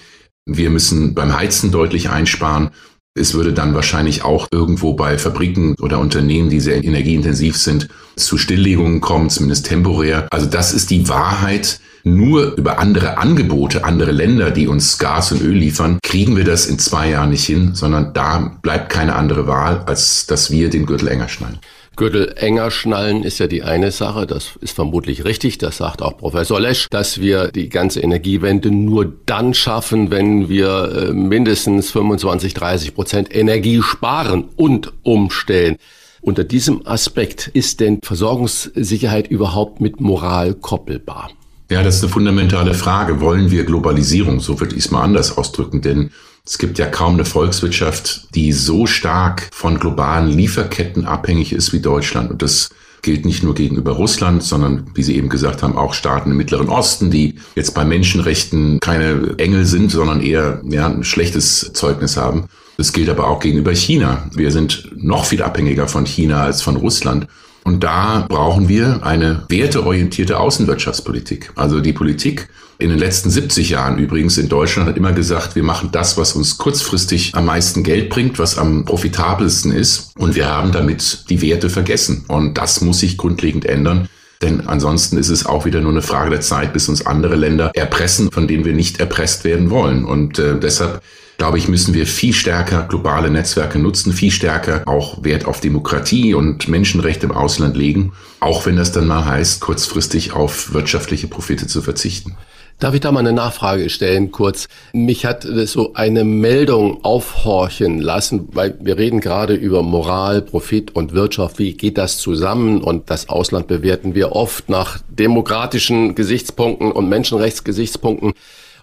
Wir müssen beim Heizen deutlich einsparen. Es würde dann wahrscheinlich auch irgendwo bei Fabriken oder Unternehmen, die sehr energieintensiv sind, zu Stilllegungen kommen, zumindest temporär. Also das ist die Wahrheit. Nur über andere Angebote, andere Länder, die uns Gas und Öl liefern, kriegen wir das in zwei Jahren nicht hin, sondern da bleibt keine andere Wahl, als dass wir den Gürtel enger schneiden. Gürtel enger schnallen ist ja die eine Sache, das ist vermutlich richtig, das sagt auch Professor Lesch, dass wir die ganze Energiewende nur dann schaffen, wenn wir äh, mindestens 25, 30 Prozent Energie sparen und umstellen. Unter diesem Aspekt ist denn Versorgungssicherheit überhaupt mit Moral koppelbar? Ja, das ist eine fundamentale Frage. Wollen wir Globalisierung? So würde ich es mal anders ausdrücken, denn es gibt ja kaum eine Volkswirtschaft, die so stark von globalen Lieferketten abhängig ist wie Deutschland. Und das gilt nicht nur gegenüber Russland, sondern, wie Sie eben gesagt haben, auch Staaten im Mittleren Osten, die jetzt bei Menschenrechten keine Engel sind, sondern eher ja, ein schlechtes Zeugnis haben. Das gilt aber auch gegenüber China. Wir sind noch viel abhängiger von China als von Russland. Und da brauchen wir eine werteorientierte Außenwirtschaftspolitik. Also die Politik in den letzten 70 Jahren übrigens in Deutschland hat immer gesagt, wir machen das, was uns kurzfristig am meisten Geld bringt, was am profitabelsten ist. Und wir haben damit die Werte vergessen. Und das muss sich grundlegend ändern. Denn ansonsten ist es auch wieder nur eine Frage der Zeit, bis uns andere Länder erpressen, von denen wir nicht erpresst werden wollen. Und äh, deshalb glaube ich, müssen wir viel stärker globale Netzwerke nutzen, viel stärker auch Wert auf Demokratie und Menschenrechte im Ausland legen, auch wenn das dann mal heißt, kurzfristig auf wirtschaftliche Profite zu verzichten. Darf ich da mal eine Nachfrage stellen, kurz? Mich hat so eine Meldung aufhorchen lassen, weil wir reden gerade über Moral, Profit und Wirtschaft. Wie geht das zusammen? Und das Ausland bewerten wir oft nach demokratischen Gesichtspunkten und Menschenrechtsgesichtspunkten.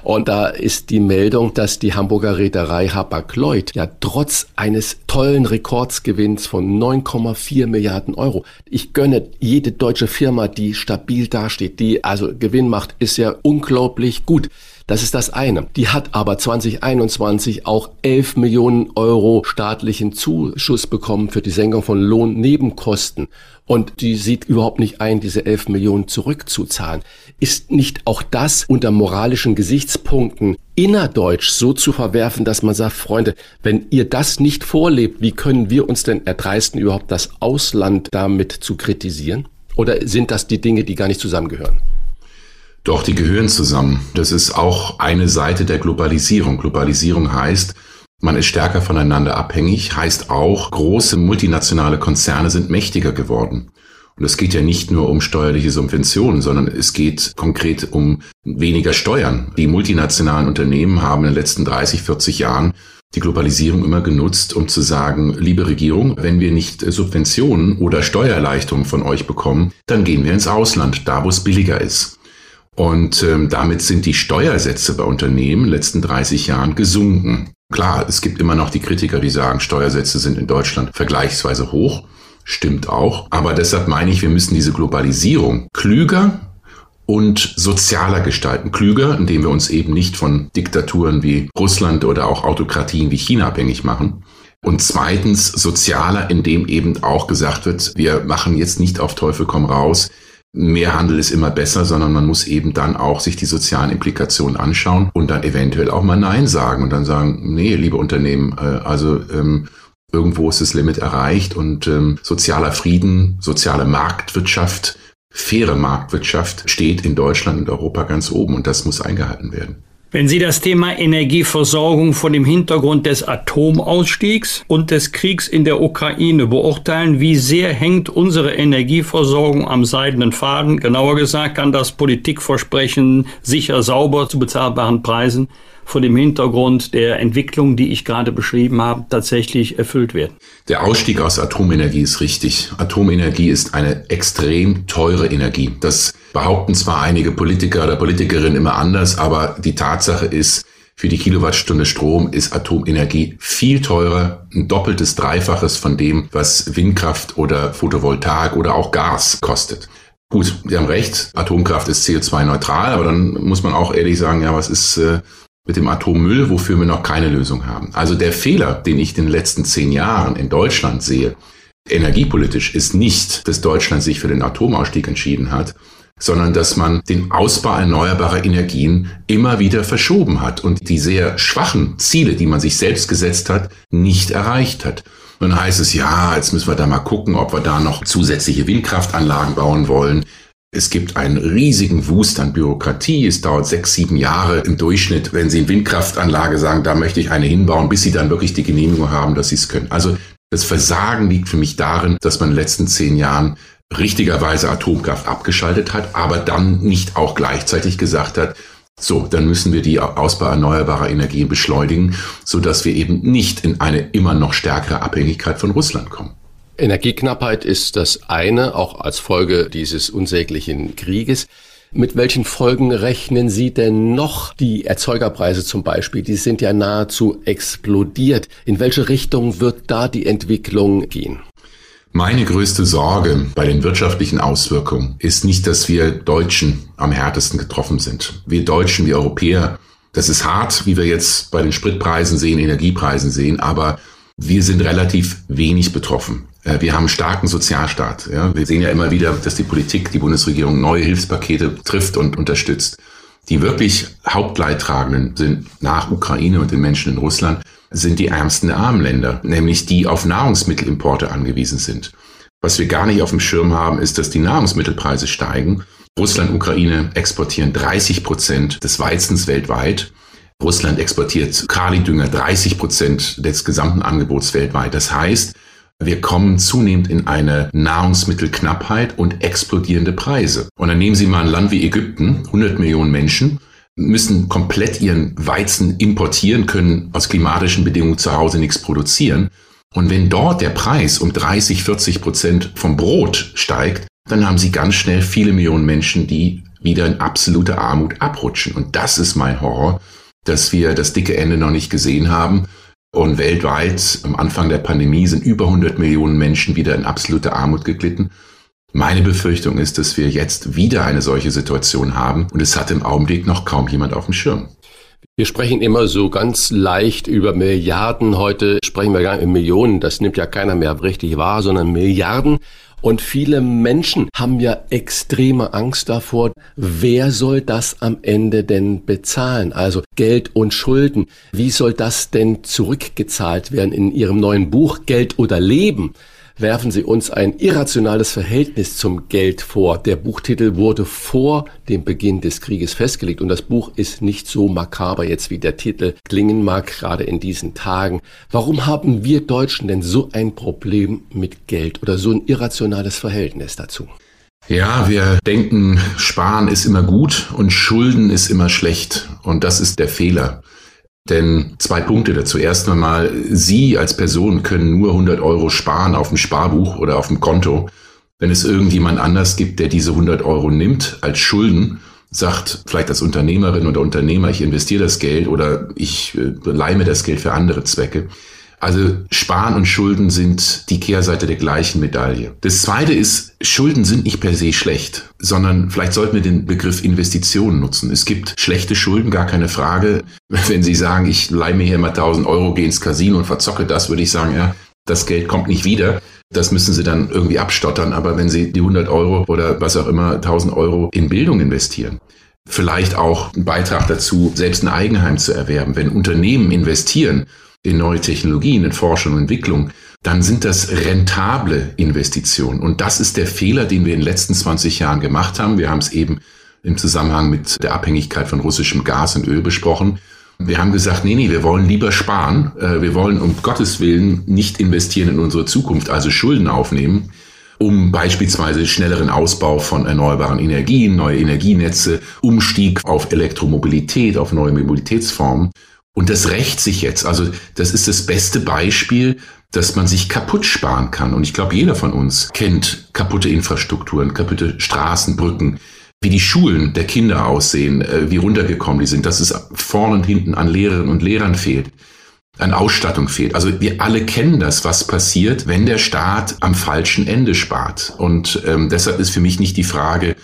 Und da ist die Meldung, dass die Hamburger Reederei Hapag-Lloyd ja trotz eines tollen Rekordsgewinns von 9,4 Milliarden Euro, ich gönne jede deutsche Firma, die stabil dasteht, die also Gewinn macht, ist ja unglaublich gut. Das ist das eine. Die hat aber 2021 auch 11 Millionen Euro staatlichen Zuschuss bekommen für die Senkung von Lohnnebenkosten. Und die sieht überhaupt nicht ein, diese 11 Millionen zurückzuzahlen. Ist nicht auch das unter moralischen Gesichtspunkten innerdeutsch so zu verwerfen, dass man sagt, Freunde, wenn ihr das nicht vorlebt, wie können wir uns denn erdreisten, überhaupt das Ausland damit zu kritisieren? Oder sind das die Dinge, die gar nicht zusammengehören? Doch, die gehören zusammen. Das ist auch eine Seite der Globalisierung. Globalisierung heißt, man ist stärker voneinander abhängig, heißt auch, große multinationale Konzerne sind mächtiger geworden. Und es geht ja nicht nur um steuerliche Subventionen, sondern es geht konkret um weniger Steuern. Die multinationalen Unternehmen haben in den letzten 30, 40 Jahren die Globalisierung immer genutzt, um zu sagen, liebe Regierung, wenn wir nicht Subventionen oder Steuererleichterungen von euch bekommen, dann gehen wir ins Ausland, da wo es billiger ist. Und ähm, damit sind die Steuersätze bei Unternehmen in den letzten 30 Jahren gesunken. Klar, es gibt immer noch die Kritiker, die sagen, Steuersätze sind in Deutschland vergleichsweise hoch. Stimmt auch. Aber deshalb meine ich, wir müssen diese Globalisierung klüger und sozialer gestalten. Klüger, indem wir uns eben nicht von Diktaturen wie Russland oder auch Autokratien wie China abhängig machen. Und zweitens sozialer, indem eben auch gesagt wird, wir machen jetzt nicht auf Teufel komm raus, mehr Handel ist immer besser, sondern man muss eben dann auch sich die sozialen Implikationen anschauen und dann eventuell auch mal Nein sagen und dann sagen, nee, liebe Unternehmen, äh, also ähm, irgendwo ist das Limit erreicht und ähm, sozialer Frieden, soziale Marktwirtschaft, faire Marktwirtschaft steht in Deutschland und Europa ganz oben und das muss eingehalten werden. Wenn Sie das Thema Energieversorgung von dem Hintergrund des Atomausstiegs und des Kriegs in der Ukraine beurteilen, wie sehr hängt unsere Energieversorgung am seidenen Faden? Genauer gesagt kann das Politikversprechen sicher sauber zu bezahlbaren Preisen vor dem Hintergrund der Entwicklung, die ich gerade beschrieben habe, tatsächlich erfüllt werden. Der Ausstieg aus Atomenergie ist richtig. Atomenergie ist eine extrem teure Energie. Das behaupten zwar einige Politiker oder Politikerinnen immer anders, aber die Tatsache ist, für die Kilowattstunde Strom ist Atomenergie viel teurer, ein doppeltes, dreifaches von dem, was Windkraft oder Photovoltaik oder auch Gas kostet. Gut, Sie haben recht, Atomkraft ist CO2-neutral, aber dann muss man auch ehrlich sagen, ja, was ist äh, mit dem Atommüll, wofür wir noch keine Lösung haben. Also der Fehler, den ich in den letzten zehn Jahren in Deutschland sehe, energiepolitisch, ist nicht, dass Deutschland sich für den Atomausstieg entschieden hat, sondern dass man den Ausbau erneuerbarer Energien immer wieder verschoben hat und die sehr schwachen Ziele, die man sich selbst gesetzt hat, nicht erreicht hat. Und dann heißt es, ja, jetzt müssen wir da mal gucken, ob wir da noch zusätzliche Windkraftanlagen bauen wollen. Es gibt einen riesigen Wust an Bürokratie. Es dauert sechs, sieben Jahre im Durchschnitt, wenn Sie in Windkraftanlage sagen, da möchte ich eine hinbauen, bis Sie dann wirklich die Genehmigung haben, dass Sie es können. Also das Versagen liegt für mich darin, dass man in den letzten zehn Jahren richtigerweise Atomkraft abgeschaltet hat, aber dann nicht auch gleichzeitig gesagt hat, so, dann müssen wir die Ausbau erneuerbarer Energien beschleunigen, so dass wir eben nicht in eine immer noch stärkere Abhängigkeit von Russland kommen. Energieknappheit ist das eine, auch als Folge dieses unsäglichen Krieges. Mit welchen Folgen rechnen Sie denn noch? Die Erzeugerpreise zum Beispiel, die sind ja nahezu explodiert. In welche Richtung wird da die Entwicklung gehen? Meine größte Sorge bei den wirtschaftlichen Auswirkungen ist nicht, dass wir Deutschen am härtesten getroffen sind. Wir Deutschen, wir Europäer, das ist hart, wie wir jetzt bei den Spritpreisen sehen, Energiepreisen sehen, aber wir sind relativ wenig betroffen. Äh, wir haben einen starken Sozialstaat. Ja? Wir sehen ja immer wieder, dass die Politik, die Bundesregierung neue Hilfspakete trifft und unterstützt. Die wirklich Hauptleidtragenden sind nach Ukraine und den Menschen in Russland, sind die ärmsten der armen Länder, nämlich die auf Nahrungsmittelimporte angewiesen sind. Was wir gar nicht auf dem Schirm haben, ist, dass die Nahrungsmittelpreise steigen. Russland, Ukraine exportieren 30 Prozent des Weizens weltweit. Russland exportiert Kali-Dünger 30 Prozent des gesamten Angebots weltweit. Das heißt, wir kommen zunehmend in eine Nahrungsmittelknappheit und explodierende Preise. Und dann nehmen Sie mal ein Land wie Ägypten, 100 Millionen Menschen, müssen komplett ihren Weizen importieren, können aus klimatischen Bedingungen zu Hause nichts produzieren. Und wenn dort der Preis um 30, 40 Prozent vom Brot steigt, dann haben Sie ganz schnell viele Millionen Menschen, die wieder in absolute Armut abrutschen. Und das ist mein Horror, dass wir das dicke Ende noch nicht gesehen haben. Und weltweit am Anfang der Pandemie sind über 100 Millionen Menschen wieder in absolute Armut geglitten. Meine Befürchtung ist, dass wir jetzt wieder eine solche Situation haben und es hat im Augenblick noch kaum jemand auf dem Schirm. Wir sprechen immer so ganz leicht über Milliarden. Heute sprechen wir gar nicht in Millionen. Das nimmt ja keiner mehr richtig wahr, sondern Milliarden. Und viele Menschen haben ja extreme Angst davor, wer soll das am Ende denn bezahlen? Also Geld und Schulden. Wie soll das denn zurückgezahlt werden in Ihrem neuen Buch Geld oder Leben? Werfen sie uns ein irrationales Verhältnis zum Geld vor. Der Buchtitel wurde vor dem Beginn des Krieges festgelegt und das Buch ist nicht so makaber jetzt wie der Titel klingen mag, gerade in diesen Tagen. Warum haben wir Deutschen denn so ein Problem mit Geld oder so ein irrationales Verhältnis dazu? Ja, wir denken, Sparen ist immer gut und Schulden ist immer schlecht. Und das ist der Fehler. Denn zwei Punkte dazu. Erst einmal, Sie als Person können nur 100 Euro sparen auf dem Sparbuch oder auf dem Konto. Wenn es irgendjemand anders gibt, der diese 100 Euro nimmt als Schulden, sagt vielleicht als Unternehmerin oder Unternehmer, ich investiere das Geld oder ich äh, leihe mir das Geld für andere Zwecke, Also Sparen und Schulden sind die Kehrseite der gleichen Medaille. Das Zweite ist, Schulden sind nicht per se schlecht, sondern vielleicht sollten wir den Begriff Investitionen nutzen. Es gibt schlechte Schulden, gar keine Frage. Wenn Sie sagen, ich leihe mir hier mal 1000 Euro, gehe ins Casino und verzocke das, würde ich sagen, ja, das Geld kommt nicht wieder. Das müssen Sie dann irgendwie abstottern. Aber wenn Sie die 100 Euro oder was auch immer 1000 Euro in Bildung investieren, vielleicht auch einen Beitrag dazu, selbst ein Eigenheim zu erwerben, wenn Unternehmen investieren, in neue Technologien, in Forschung und Entwicklung, dann sind das rentable Investitionen. Und das ist der Fehler, den wir in den letzten 20 Jahren gemacht haben. Wir haben es eben im Zusammenhang mit der Abhängigkeit von russischem Gas und Öl besprochen. Wir haben gesagt, nee, nee, wir wollen lieber sparen. Äh, wir wollen um Gottes Willen nicht investieren in unsere Zukunft, also Schulden aufnehmen, um beispielsweise schnelleren Ausbau von erneuerbaren Energien, neue Energienetze, Umstieg auf Elektromobilität, auf neue Mobilitätsformen. Und das rächt sich jetzt. Also das ist das beste Beispiel, dass man sich kaputt sparen kann. Und ich glaube, jeder von uns kennt kaputte Infrastrukturen, kaputte Straßen, Brücken, wie die Schulen der Kinder aussehen, äh, wie runtergekommen die sind, dass es vorne und hinten an Lehrerinnen und Lehrern fehlt, an Ausstattung fehlt. Also wir alle kennen das, was passiert, wenn der Staat am falschen Ende spart. Und ähm, deshalb ist für mich nicht die Frage,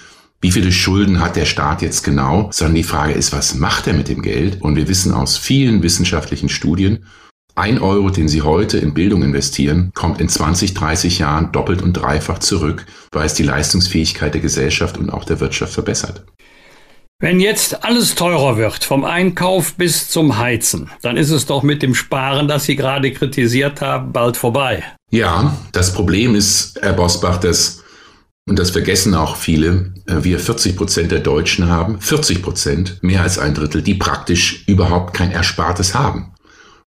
wie viele Schulden hat der Staat jetzt genau, sondern die Frage ist, was macht er mit dem Geld? Und wir wissen aus vielen wissenschaftlichen Studien, ein Euro, den Sie heute in Bildung investieren, kommt in 20, 30 Jahren doppelt und dreifach zurück, weil es die Leistungsfähigkeit der Gesellschaft und auch der Wirtschaft verbessert. Wenn jetzt alles teurer wird, vom Einkauf bis zum Heizen, dann ist es doch mit dem Sparen, das Sie gerade kritisiert haben, bald vorbei. Ja, das Problem ist, Herr Bosbach, dass und das vergessen auch viele, äh, wir 40 Prozent der Deutschen haben, 40 Prozent, mehr als ein Drittel, die praktisch überhaupt kein Erspartes haben.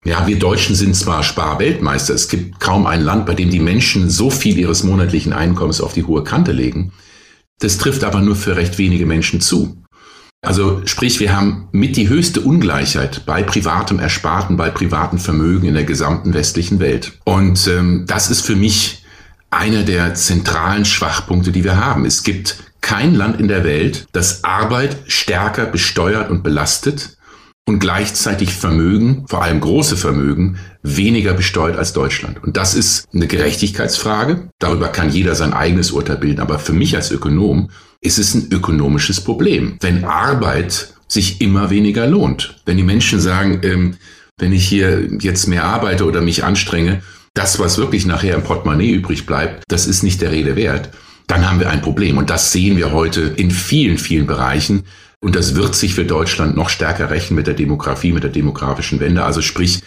Ja, wir Deutschen sind zwar Sparweltmeister, es gibt kaum ein Land, bei dem die Menschen so viel ihres monatlichen Einkommens auf die hohe Kante legen. Das trifft aber nur für recht wenige Menschen zu. Also sprich, wir haben mit die höchste Ungleichheit bei privatem Ersparten, bei privatem Vermögen in der gesamten westlichen Welt. Und ähm, das ist für mich einer der zentralen Schwachpunkte, die wir haben. Es gibt kein Land in der Welt, das Arbeit stärker besteuert und belastet und gleichzeitig Vermögen, vor allem große Vermögen, weniger besteuert als Deutschland. Und das ist eine Gerechtigkeitsfrage. Darüber kann jeder sein eigenes Urteil bilden. Aber für mich als Ökonom ist es ein ökonomisches Problem. Wenn Arbeit sich immer weniger lohnt. Wenn die Menschen sagen, ähm, wenn ich hier jetzt mehr arbeite oder mich anstrenge, das, was wirklich nachher im Portemonnaie übrig bleibt, das ist nicht der Rede wert, dann haben wir ein Problem. Und das sehen wir heute in vielen, vielen Bereichen. Und das wird sich für Deutschland noch stärker rächen mit der Demografie, mit der demografischen Wende. Also sprich,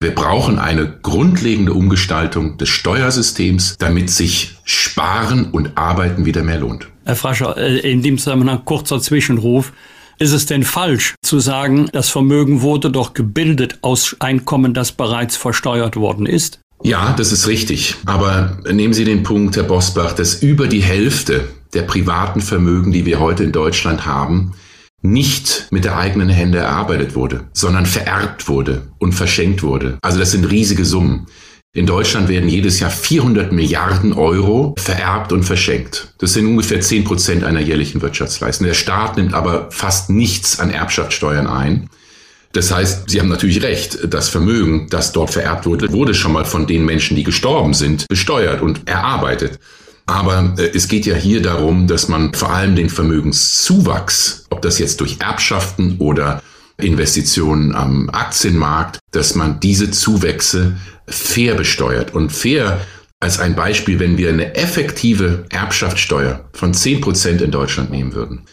wir brauchen eine grundlegende Umgestaltung des Steuersystems, damit sich Sparen und Arbeiten wieder mehr lohnt. Herr Frascher, äh, in dem Zusammenhang kurzer Zwischenruf. Ist es denn falsch zu sagen, das Vermögen wurde doch gebildet aus Einkommen, das bereits versteuert worden ist? Ja, das ist richtig. Aber nehmen Sie den Punkt, Herr Bosbach, dass über die Hälfte der privaten Vermögen, die wir heute in Deutschland haben, nicht mit der eigenen Hände erarbeitet wurde, sondern vererbt wurde und verschenkt wurde. Also das sind riesige Summen. In Deutschland werden jedes Jahr 400 Milliarden Euro vererbt und verschenkt. Das sind ungefähr 10 Prozent einer jährlichen Wirtschaftsleistung. Der Staat nimmt aber fast nichts an Erbschaftssteuern ein. Das heißt, Sie haben natürlich recht, das Vermögen, das dort vererbt wurde, wurde schon mal von den Menschen, die gestorben sind, besteuert und erarbeitet. Aber äh, es geht ja hier darum, dass man vor allem den Vermögenszuwachs, ob das jetzt durch Erbschaften oder Investitionen am Aktienmarkt, dass man diese Zuwächse fair besteuert. Und fair als ein Beispiel, wenn wir eine effektive Erbschaftssteuer von 10 Prozent in Deutschland nehmen würden,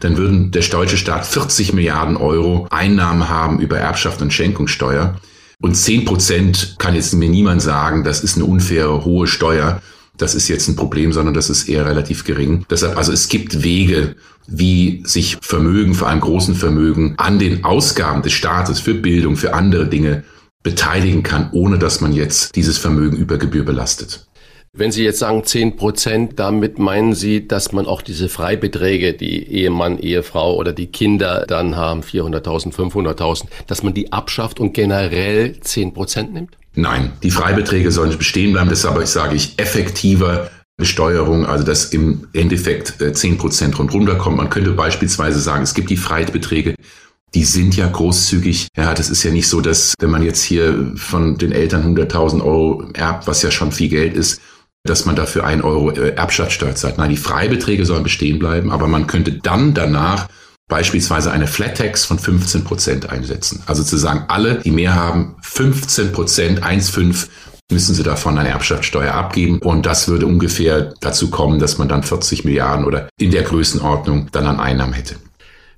dann würden der deutsche Staat 40 Milliarden Euro Einnahmen haben über Erbschaft und Schenkungssteuer. Und 10 Prozent kann jetzt mir niemand sagen, das ist eine unfaire hohe Steuer. Das ist jetzt ein Problem, sondern das ist eher relativ gering. Deshalb, also es gibt Wege, wie sich Vermögen, vor allem großen Vermögen, an den Ausgaben des Staates für Bildung, für andere Dinge beteiligen kann, ohne dass man jetzt dieses Vermögen über Gebühr belastet. Wenn Sie jetzt sagen 10 Prozent, damit meinen Sie, dass man auch diese Freibeträge, die Ehemann, Ehefrau oder die Kinder dann haben, 400.000, 500.000, dass man die abschafft und generell 10 Prozent nimmt? Nein, die Freibeträge sollen bestehen bleiben. Das aber, sage ich, effektiver Besteuerung, also dass im Endeffekt 10 äh, Prozent rundherum kommt. Man könnte beispielsweise sagen, es gibt die Freibeträge, die sind ja großzügig. Ja, das ist ja nicht so, dass wenn man jetzt hier von den Eltern 100.000 Euro erbt, was ja schon viel Geld ist, dass man dafür ein Euro äh, Erbschaftssteuer zahlt. Nein, die Freibeträge sollen bestehen bleiben, aber man könnte dann danach beispielsweise eine Flat Tax von 15 Prozent einsetzen. Also zu sagen, alle, die mehr haben, 15 Prozent, 1,5 müssen sie davon eine Erbschaftssteuer abgeben. Und das würde ungefähr dazu kommen, dass man dann 40 Milliarden oder in der Größenordnung dann an Einnahmen hätte.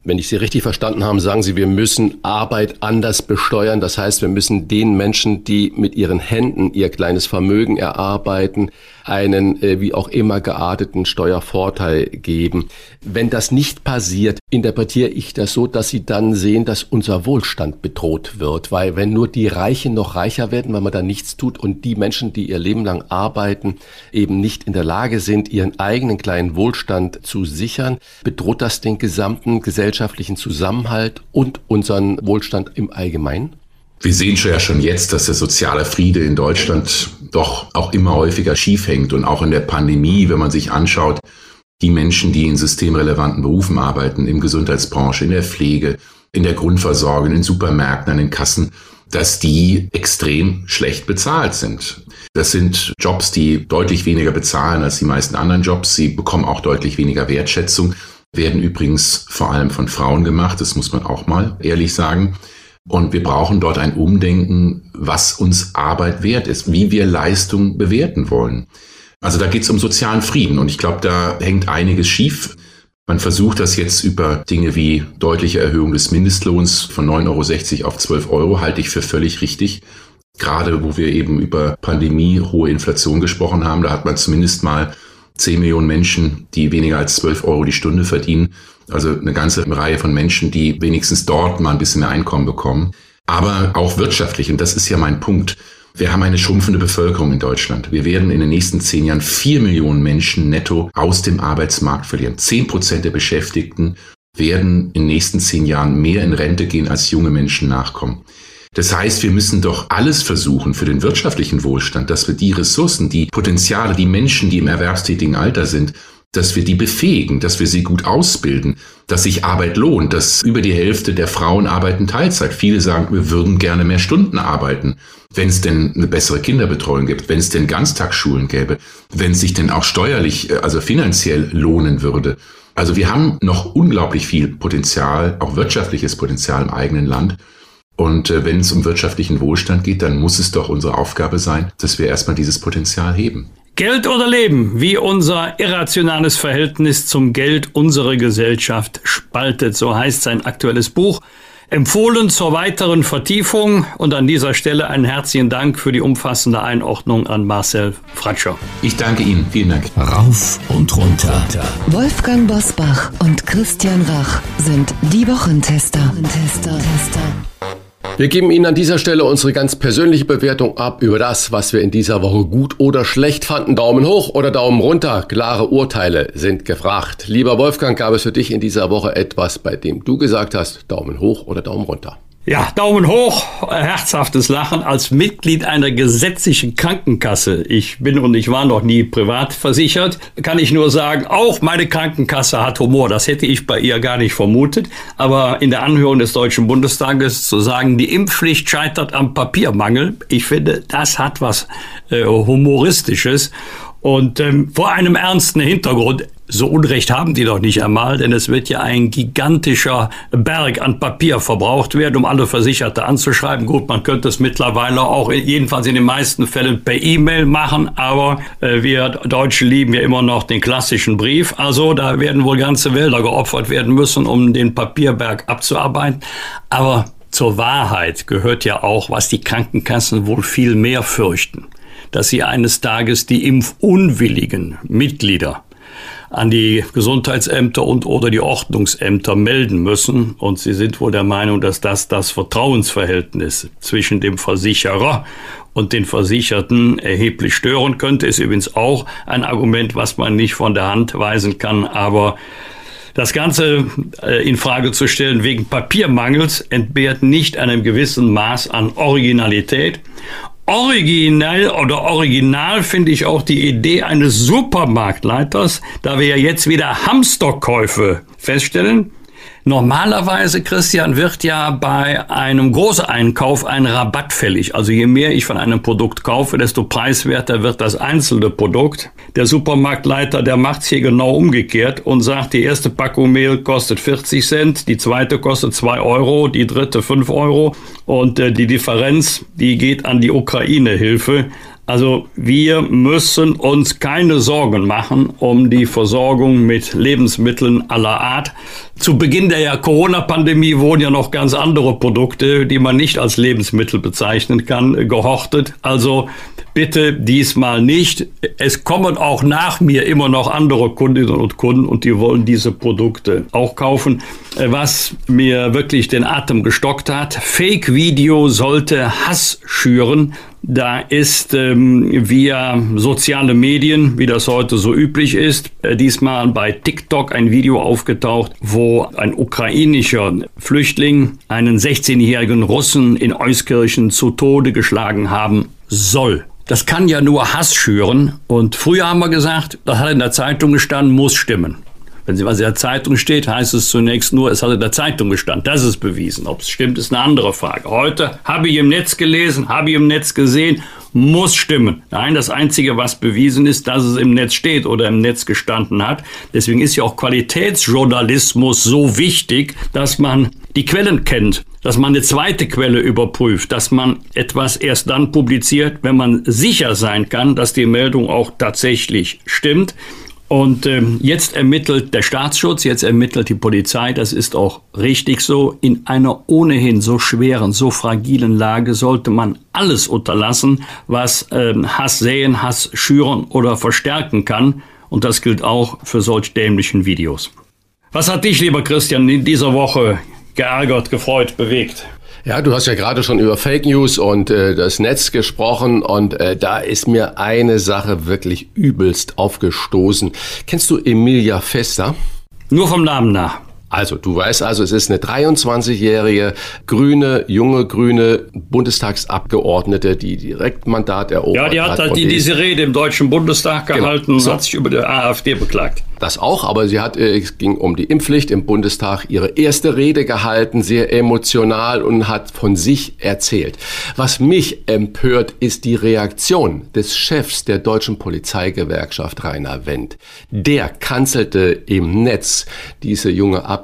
Wenn ich Sie richtig verstanden habe, sagen Sie, wir müssen Arbeit anders besteuern. Das heißt, wir müssen den Menschen, die mit ihren Händen ihr kleines Vermögen erarbeiten, einen äh, wie auch immer gearteten Steuervorteil geben. Wenn das nicht passiert, interpretiere ich das so, dass Sie dann sehen, dass unser Wohlstand bedroht wird. Weil wenn nur die Reichen noch reicher werden, weil man da nichts tut und die Menschen, die ihr Leben lang arbeiten, eben nicht in der Lage sind, ihren eigenen kleinen Wohlstand zu sichern, bedroht das den gesamten gesellschaftlichen Zusammenhalt und unseren Wohlstand im Allgemeinen? Wir sehen ja schon jetzt, dass der soziale Friede in Deutschland doch auch immer häufiger schief hängt und auch in der Pandemie, wenn man sich anschaut, die Menschen, die in systemrelevanten Berufen arbeiten, im Gesundheitsbranche, in der Pflege, in der Grundversorgung, in Supermärkten, an den Kassen, dass die extrem schlecht bezahlt sind. Das sind Jobs, die deutlich weniger bezahlen als die meisten anderen Jobs. Sie bekommen auch deutlich weniger Wertschätzung, werden übrigens vor allem von Frauen gemacht, das muss man auch mal ehrlich sagen. Und wir brauchen dort ein Umdenken, was uns Arbeit wert ist, wie wir Leistung bewerten wollen. Also da geht es um sozialen Frieden und ich glaube, da hängt einiges schief. Man versucht das jetzt über Dinge wie deutliche Erhöhung des Mindestlohns von 9,60 Euro auf 12 Euro, halte ich für völlig richtig. Gerade wo wir eben über Pandemie, hohe Inflation gesprochen haben, da hat man zumindest mal 10 Millionen Menschen, die weniger als 12 Euro die Stunde verdienen. Also eine ganze Reihe von Menschen, die wenigstens dort mal ein bisschen mehr Einkommen bekommen. Aber auch wirtschaftlich, und das ist ja mein Punkt. Wir haben eine schrumpfende Bevölkerung in Deutschland. Wir werden in den nächsten zehn Jahren vier Millionen Menschen netto aus dem Arbeitsmarkt verlieren. Zehn Prozent der Beschäftigten werden in den nächsten zehn Jahren mehr in Rente gehen, als junge Menschen nachkommen. Das heißt, wir müssen doch alles versuchen für den wirtschaftlichen Wohlstand, dass wir die Ressourcen, die Potenziale, die Menschen, die im erwerbstätigen Alter sind, dass wir die befähigen, dass wir sie gut ausbilden, dass sich Arbeit lohnt, dass über die Hälfte der Frauen arbeiten Teilzeit. Viele sagen, wir würden gerne mehr Stunden arbeiten, wenn es denn eine bessere Kinderbetreuung gibt, wenn es denn Ganztagsschulen gäbe, wenn es sich denn auch steuerlich, äh, also finanziell lohnen würde. Also wir haben noch unglaublich viel Potenzial, auch wirtschaftliches Potenzial im eigenen Land. Und äh, wenn es um wirtschaftlichen Wohlstand geht, dann muss es doch unsere Aufgabe sein, dass wir erstmal dieses Potenzial heben. Geld oder Leben, wie unser irrationales Verhältnis zum Geld unsere Gesellschaft spaltet, so heißt sein aktuelles Buch. Empfohlen zur weiteren Vertiefung und an dieser Stelle einen herzlichen Dank für die umfassende Einordnung an Marcel Fratscher. Ich danke Ihnen, vielen Dank. Rauf und runter. Wolfgang Bosbach und Christian Rach sind die Wochentester. Tester. Wir geben Ihnen an dieser Stelle unsere ganz persönliche Bewertung ab über das, was wir in dieser Woche gut oder schlecht fanden. Daumen hoch oder Daumen runter. Klare Urteile sind gefragt. Lieber Wolfgang, gab es für dich in dieser Woche etwas, bei dem du gesagt hast, Daumen hoch oder Daumen runter? Ja, Daumen hoch, herzhaftes Lachen als Mitglied einer gesetzlichen Krankenkasse. Ich bin und ich war noch nie privat versichert. Kann ich nur sagen, auch meine Krankenkasse hat Humor. Das hätte ich bei ihr gar nicht vermutet. Aber in der Anhörung des Deutschen Bundestages zu sagen, die Impfpflicht scheitert am Papiermangel, ich finde, das hat was äh, Humoristisches. Und ähm, vor einem ernsten Hintergrund, so Unrecht haben die doch nicht einmal, denn es wird ja ein gigantischer Berg an Papier verbraucht werden, um alle Versicherte anzuschreiben. Gut, man könnte es mittlerweile auch, jedenfalls in den meisten Fällen, per E-Mail machen, aber äh, wir Deutschen lieben ja immer noch den klassischen Brief. Also da werden wohl ganze Wälder geopfert werden müssen, um den Papierberg abzuarbeiten. Aber zur Wahrheit gehört ja auch, was die Krankenkassen wohl viel mehr fürchten dass sie eines Tages die impfunwilligen Mitglieder an die Gesundheitsämter und oder die Ordnungsämter melden müssen. Und sie sind wohl der Meinung, dass das das Vertrauensverhältnis zwischen dem Versicherer und den Versicherten erheblich stören könnte. Ist übrigens auch ein Argument, was man nicht von der Hand weisen kann. Aber das Ganze äh, in Frage zu stellen wegen Papiermangels entbehrt nicht einem gewissen Maß an Originalität originell oder original finde ich auch die Idee eines Supermarktleiters, da wir ja jetzt wieder Hamsterkäufe feststellen, Normalerweise, Christian, wird ja bei einem Großeinkauf ein Rabatt fällig. Also je mehr ich von einem Produkt kaufe, desto preiswerter wird das einzelne Produkt. Der Supermarktleiter, der macht's hier genau umgekehrt und sagt, die erste Packung Mehl kostet 40 Cent, die zweite kostet 2 Euro, die dritte 5 Euro und äh, die Differenz, die geht an die Ukraine-Hilfe. Also wir müssen uns keine Sorgen machen um die Versorgung mit Lebensmitteln aller Art. Zu Beginn der Corona-Pandemie wurden ja noch ganz andere Produkte, die man nicht als Lebensmittel bezeichnen kann, gehortet. Also bitte diesmal nicht. Es kommen auch nach mir immer noch andere Kundinnen und Kunden und die wollen diese Produkte auch kaufen. Was mir wirklich den Atem gestockt hat, Fake-Video sollte Hass schüren. Da ist ähm, via soziale Medien, wie das heute so üblich ist, äh, diesmal bei TikTok ein Video aufgetaucht, wo ein ukrainischer Flüchtling einen 16-jährigen Russen in Euskirchen zu Tode geschlagen haben soll. Das kann ja nur Hass schüren. Und früher haben wir gesagt, das hat in der Zeitung gestanden, muss stimmen. Wenn sie was in der Zeitung steht, heißt es zunächst nur, es hat in der Zeitung gestanden. Das ist bewiesen. Ob es stimmt, ist eine andere Frage. Heute habe ich im Netz gelesen, habe ich im Netz gesehen, muss stimmen. Nein, das Einzige, was bewiesen ist, dass es im Netz steht oder im Netz gestanden hat. Deswegen ist ja auch Qualitätsjournalismus so wichtig, dass man die Quellen kennt, dass man eine zweite Quelle überprüft, dass man etwas erst dann publiziert, wenn man sicher sein kann, dass die Meldung auch tatsächlich stimmt. Und ähm, jetzt ermittelt der Staatsschutz, jetzt ermittelt die Polizei, das ist auch richtig so. In einer ohnehin so schweren, so fragilen Lage sollte man alles unterlassen, was ähm, Hass säen, Hass schüren oder verstärken kann. Und das gilt auch für solch dämlichen Videos. Was hat dich, lieber Christian, in dieser Woche geärgert, gefreut, bewegt? Ja, du hast ja gerade schon über Fake News und äh, das Netz gesprochen und äh, da ist mir eine Sache wirklich übelst aufgestoßen. Kennst du Emilia Fester? Nur vom Namen nach. Also, du weißt also, es ist eine 23-jährige grüne, junge grüne Bundestagsabgeordnete, die Direktmandat erobert hat. Ja, die hat, halt die, diese Rede im Deutschen Bundestag genau. gehalten genau. und so. hat sich über die AfD beklagt das auch, aber sie hat, äh, es ging um die Impfpflicht im Bundestag, ihre erste Rede gehalten, sehr emotional und hat von sich erzählt. Was mich empört, ist die Reaktion des Chefs der deutschen Polizeigewerkschaft, Rainer Wendt. Der kanzelte im Netz diese junge Abgeordnete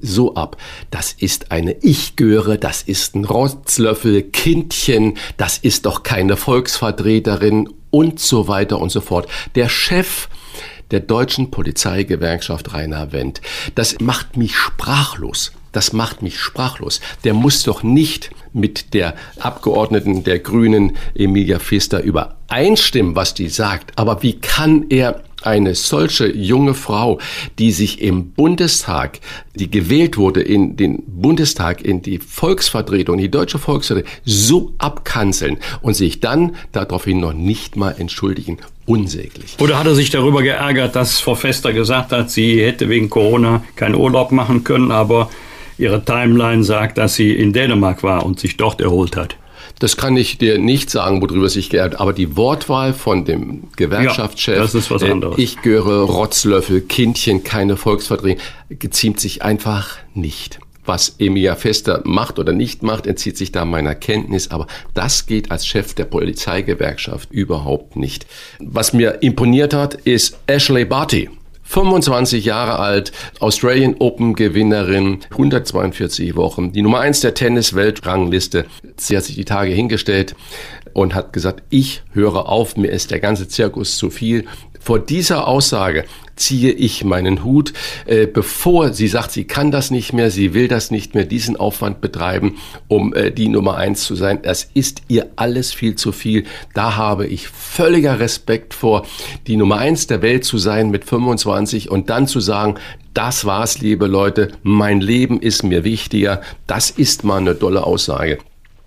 so ab. Das ist eine Ich-Göre, das ist ein Rotzlöffel, Kindchen, das ist doch keine Volksvertreterin und so weiter und so fort. Der Chef der deutschen Polizeigewerkschaft Rainer Wendt. Das macht mich sprachlos. Das macht mich sprachlos. Der muss doch nicht mit der Abgeordneten der Grünen Emilia Pfister übereinstimmen, was die sagt. Aber wie kann er eine solche junge Frau, die sich im Bundestag, die gewählt wurde in den Bundestag, in die Volksvertretung, die deutsche Volksvertretung, so abkanzeln und sich dann daraufhin noch nicht mal entschuldigen. Unsäglich. Oder hat er sich darüber geärgert, dass Frau Fester gesagt hat, sie hätte wegen Corona keinen Urlaub machen können, aber ihre Timeline sagt, dass sie in Dänemark war und sich dort erholt hat? Das kann ich dir nicht sagen, worüber sich geärgert, aber die Wortwahl von dem Gewerkschaftschef, ja, das ist was anderes. ich gehöre Rotzlöffel, Kindchen, keine Volksvertretung, geziemt sich einfach nicht. Was Emilia Fester macht oder nicht macht, entzieht sich da meiner Kenntnis, aber das geht als Chef der Polizeigewerkschaft überhaupt nicht. Was mir imponiert hat, ist Ashley Barty. 25 Jahre alt, Australian Open Gewinnerin, 142 Wochen, die Nummer eins der Tennis-Weltrangliste. Sie hat sich die Tage hingestellt und hat gesagt, ich höre auf, mir ist der ganze Zirkus zu viel. Vor dieser Aussage ziehe ich meinen Hut, äh, bevor sie sagt, sie kann das nicht mehr, sie will das nicht mehr, diesen Aufwand betreiben, um äh, die Nummer eins zu sein. Das ist ihr alles viel zu viel. Da habe ich völliger Respekt vor, die Nummer eins der Welt zu sein mit 25 und dann zu sagen, das war's, liebe Leute, mein Leben ist mir wichtiger. Das ist mal eine tolle Aussage.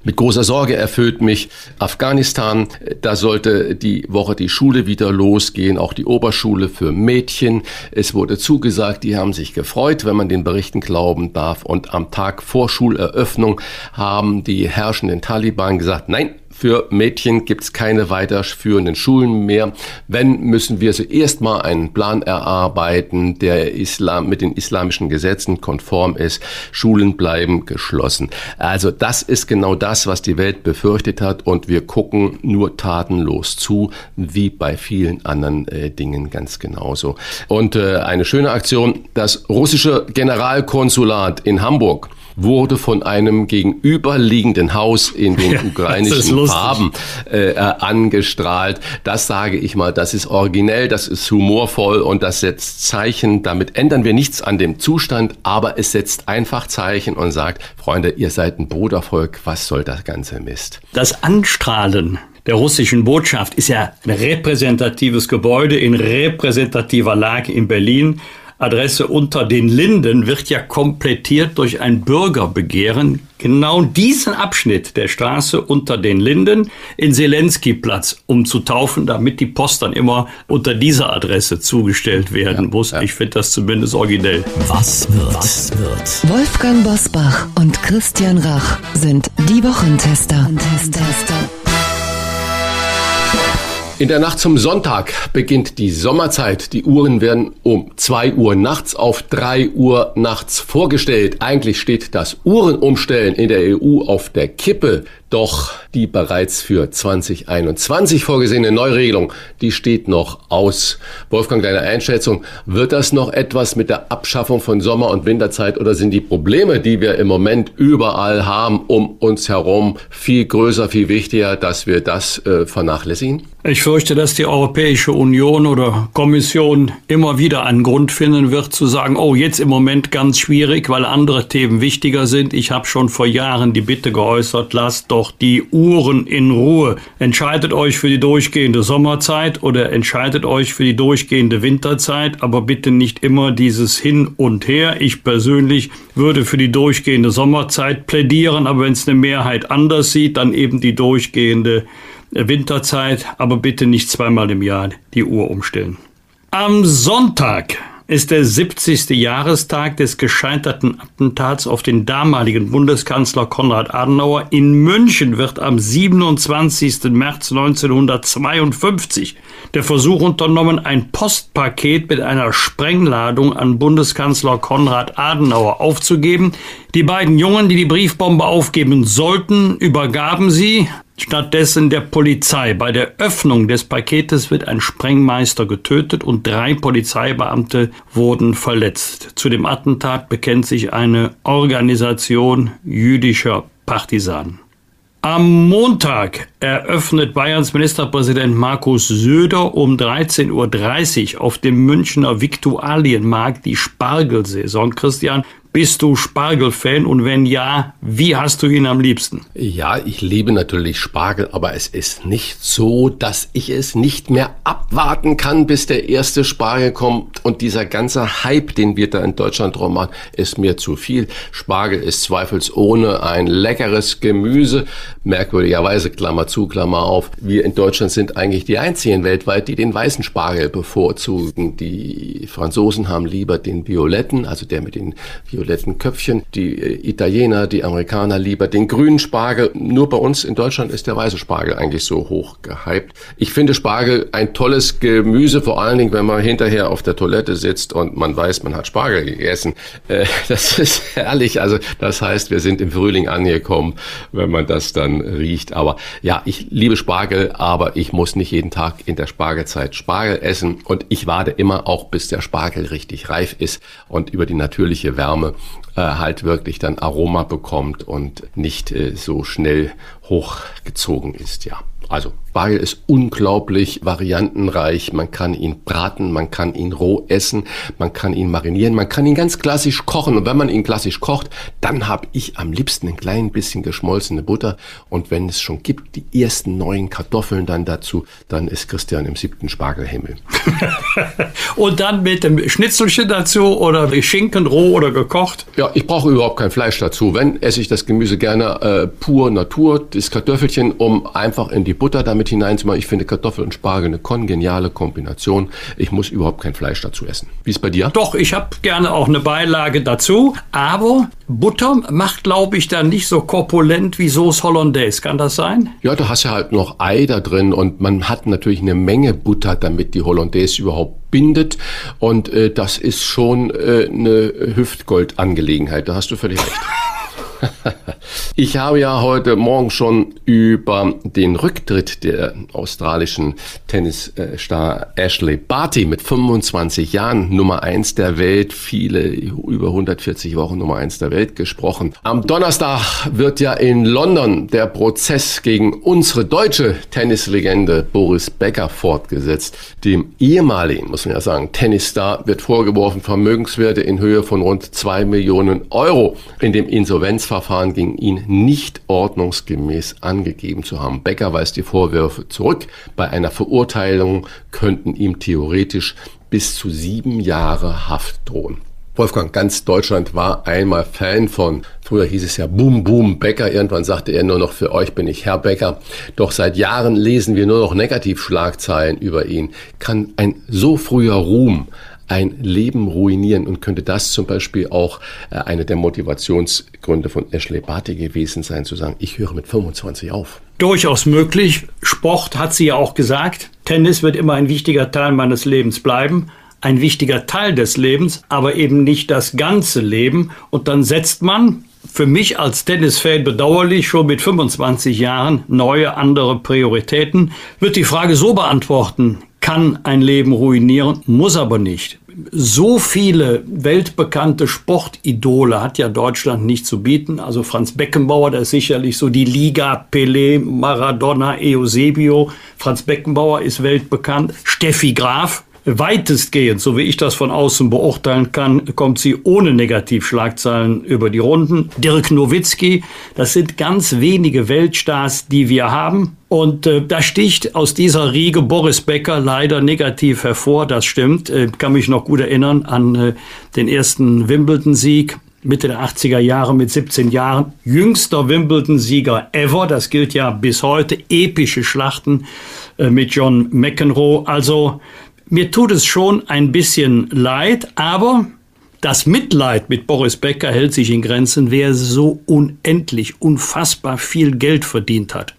Mit großer Sorge erfüllt mich Afghanistan. Da sollte die Woche die Schule wieder losgehen, auch die Oberschule für Mädchen. Es wurde zugesagt, die haben sich gefreut, wenn man den Berichten glauben darf. Und am Tag vor Schuleröffnung haben die herrschenden Taliban gesagt, nein, Für Mädchen gibt es keine weiterführenden Schulen mehr. Wenn, müssen wir zuerst mal einen Plan erarbeiten, der Islam, mit den islamischen Gesetzen konform ist. Schulen bleiben geschlossen. Also das ist genau das, was die Welt befürchtet hat und wir gucken nur tatenlos zu, wie bei vielen anderen äh, Dingen ganz genauso. Und äh, eine schöne Aktion, das russische Generalkonsulat in Hamburg wurde von einem gegenüberliegenden Haus in den ukrainischen Farben äh, äh, angestrahlt. Das sage ich mal, das ist originell, das ist humorvoll und das setzt Zeichen. Damit ändern wir nichts an dem Zustand, aber es setzt einfach Zeichen und sagt, Freunde, ihr seid ein Brudervolk, was soll das ganze Mist? Das Anstrahlen der russischen Botschaft ist ja ein repräsentatives Gebäude in repräsentativer Lage in Berlin. Adresse unter den Linden wird ja komplettiert durch ein Bürgerbegehren, genau diesen Abschnitt der Straße unter den Linden in Zelensky-Platz umzutaufen, damit die Post dann immer unter dieser Adresse zugestellt werden ja, muss. Ja. Ich finde das zumindest originell. Was wird? Was wird? Wolfgang Bosbach und Christian Rach sind die Wochentester. Wochentester. In der Nacht zum Sonntag beginnt die Sommerzeit. Die Uhren werden um zwei Uhr nachts auf drei Uhr nachts vorgestellt. Eigentlich steht das Uhrenumstellen in der EU auf der Kippe. Doch die bereits für 2021 vorgesehene Neuregelung, die steht noch aus. Wolfgang, deine Einschätzung, wird das noch etwas mit der Abschaffung von Sommer- und Winterzeit oder sind die Probleme, die wir im Moment überall haben, um uns herum viel größer, viel wichtiger, dass wir das äh, vernachlässigen? Ich fürchte, dass die Europäische Union oder Kommission immer wieder einen Grund finden wird zu sagen, oh, jetzt im Moment ganz schwierig, weil andere Themen wichtiger sind. Ich habe schon vor Jahren die Bitte geäußert, lasst doch die Uhren in Ruhe. Entscheidet euch für die durchgehende Sommerzeit oder entscheidet euch für die durchgehende Winterzeit, aber bitte nicht immer dieses Hin und Her. Ich persönlich würde für die durchgehende Sommerzeit plädieren, aber wenn es eine Mehrheit anders sieht, dann eben die durchgehende Winterzeit, aber bitte nicht zweimal im Jahr die Uhr umstellen. Am Sonntag ist der 70. Jahrestag des gescheiterten Attentats auf den damaligen Bundeskanzler Konrad Adenauer. In München wird am 27. März 1952 der Versuch unternommen, ein Postpaket mit einer Sprengladung an Bundeskanzler Konrad Adenauer aufzugeben. Die beiden Jungen, die die Briefbombe aufgeben sollten, übergaben sie stattdessen der Polizei. Bei der Öffnung des Paketes wird ein Sprengmeister getötet und drei Polizeibeamte wurden verletzt. Zu dem Attentat bekennt sich eine Organisation jüdischer Partisanen. Am Montag eröffnet Bayerns Ministerpräsident Markus Söder um 13.30 Uhr auf dem Münchner Viktualienmarkt die Spargelsaison. Christian, bist du Spargelfan und wenn ja, wie hast du ihn am liebsten? Ja, ich liebe natürlich Spargel, aber es ist nicht so, dass ich es nicht mehr abwarten kann, bis der erste Spargel kommt. Und dieser ganze Hype, den wir da in Deutschland drum machen, ist mir zu viel. Spargel ist zweifelsohne ein leckeres Gemüse. Merkwürdigerweise, Klammer zu, Klammer auf. Wir in Deutschland sind eigentlich die einzigen weltweit, die den weißen Spargel bevorzugen. Die Franzosen haben lieber den violetten, also der mit den violetten violetten Köpfchen, die äh, Italiener, die Amerikaner lieber den grünen Spargel. Nur bei uns in Deutschland ist der weiße Spargel eigentlich so hoch gehypt. Ich finde Spargel ein tolles Gemüse, vor allen Dingen, wenn man hinterher auf der Toilette sitzt und man weiß, man hat Spargel gegessen. Äh, das ist herrlich. Also das heißt, wir sind im Frühling angekommen, wenn man das dann riecht. Aber ja, ich liebe Spargel, aber ich muss nicht jeden Tag in der Spargelzeit Spargel essen und ich warte immer auch, bis der Spargel richtig reif ist und über die natürliche Wärme äh, halt wirklich dann Aroma bekommt und nicht äh, so schnell hochgezogen ist, ja. Also Spargel ist unglaublich variantenreich. Man kann ihn braten, man kann ihn roh essen, man kann ihn marinieren, man kann ihn ganz klassisch kochen. Und wenn man ihn klassisch kocht, dann habe ich am liebsten ein klein bisschen geschmolzene Butter. Und wenn es schon gibt, die ersten neuen Kartoffeln dann dazu, dann ist Christian im siebten Spargelhimmel. Und dann mit dem Schnitzelchen dazu oder Schinken roh oder gekocht? Ja, ich brauche überhaupt kein Fleisch dazu. Wenn, esse ich das Gemüse gerne äh, pur Natur, das Kartoffelchen, um einfach in die Butter damit hineinzumachen. Ich finde Kartoffel und Spargel eine kongeniale Kombination. Ich muss überhaupt kein Fleisch dazu essen. Wie ist bei dir? Doch, ich habe gerne auch eine Beilage dazu, aber Butter macht, glaube ich, dann nicht so korpulent wie Sauce Hollandaise. Kann das sein? Ja, du hast ja halt noch Ei da drin und man hat natürlich eine Menge Butter, damit die Hollandaise überhaupt bindet. Und äh, das ist schon äh, eine Hüftgold-Angelegenheit. Da hast du völlig recht. Ich habe ja heute Morgen schon über den Rücktritt der australischen Tennisstar Ashley Barty mit 25 Jahren Nummer eins der Welt, viele über 140 Wochen Nummer eins der Welt gesprochen. Am Donnerstag wird ja in London der Prozess gegen unsere deutsche Tennislegende Boris Becker fortgesetzt. Dem ehemaligen, muss man ja sagen, Tennisstar wird vorgeworfen, Vermögenswerte in Höhe von rund zwei Millionen Euro in dem Insolvenzverfahren gegen ihn nicht ordnungsgemäß angegeben zu haben. Becker weist die Vorwürfe zurück. Bei einer Verurteilung könnten ihm theoretisch bis zu sieben Jahre Haft drohen. Wolfgang, ganz Deutschland war einmal Fan von, früher hieß es ja Boom Boom Becker, irgendwann sagte er nur noch, für euch bin ich Herr Becker. Doch seit Jahren lesen wir nur noch Negativschlagzeilen über ihn. Kann ein so früher Ruhm ein Leben ruinieren und könnte das zum Beispiel auch äh, eine der Motivationsgründe von Ashley Barty gewesen sein, zu sagen, ich höre mit 25 auf. Durchaus möglich. Sport hat sie ja auch gesagt. Tennis wird immer ein wichtiger Teil meines Lebens bleiben. Ein wichtiger Teil des Lebens, aber eben nicht das ganze Leben. Und dann setzt man, für mich als Tennisfan bedauerlich, schon mit 25 Jahren neue, andere Prioritäten. Wird die Frage so beantworten, kann ein Leben ruinieren, muss aber nicht. So viele weltbekannte Sportidole hat ja Deutschland nicht zu bieten. Also Franz Beckenbauer, der ist sicherlich so die Liga, Pelé, Maradona, Eusebio. Franz Beckenbauer ist weltbekannt. Steffi Graf, weitestgehend, so wie ich das von außen beurteilen kann, kommt sie ohne Negativschlagzeilen über die Runden. Dirk Nowitzki, das sind ganz wenige Weltstars, die wir haben. Und äh, da sticht aus dieser Riege Boris Becker leider negativ hervor, das stimmt. Äh, kann mich noch gut erinnern an äh, den ersten Wimbledon-Sieg. Mitte der 80er Jahre mit 17 Jahren. Jüngster Wimbledon-Sieger ever. Das gilt ja bis heute. Epische Schlachten äh, mit John McEnroe. Also mir tut es schon ein bisschen leid, aber das Mitleid mit Boris Becker hält sich in Grenzen. Wer so unendlich, unfassbar viel Geld verdient hat,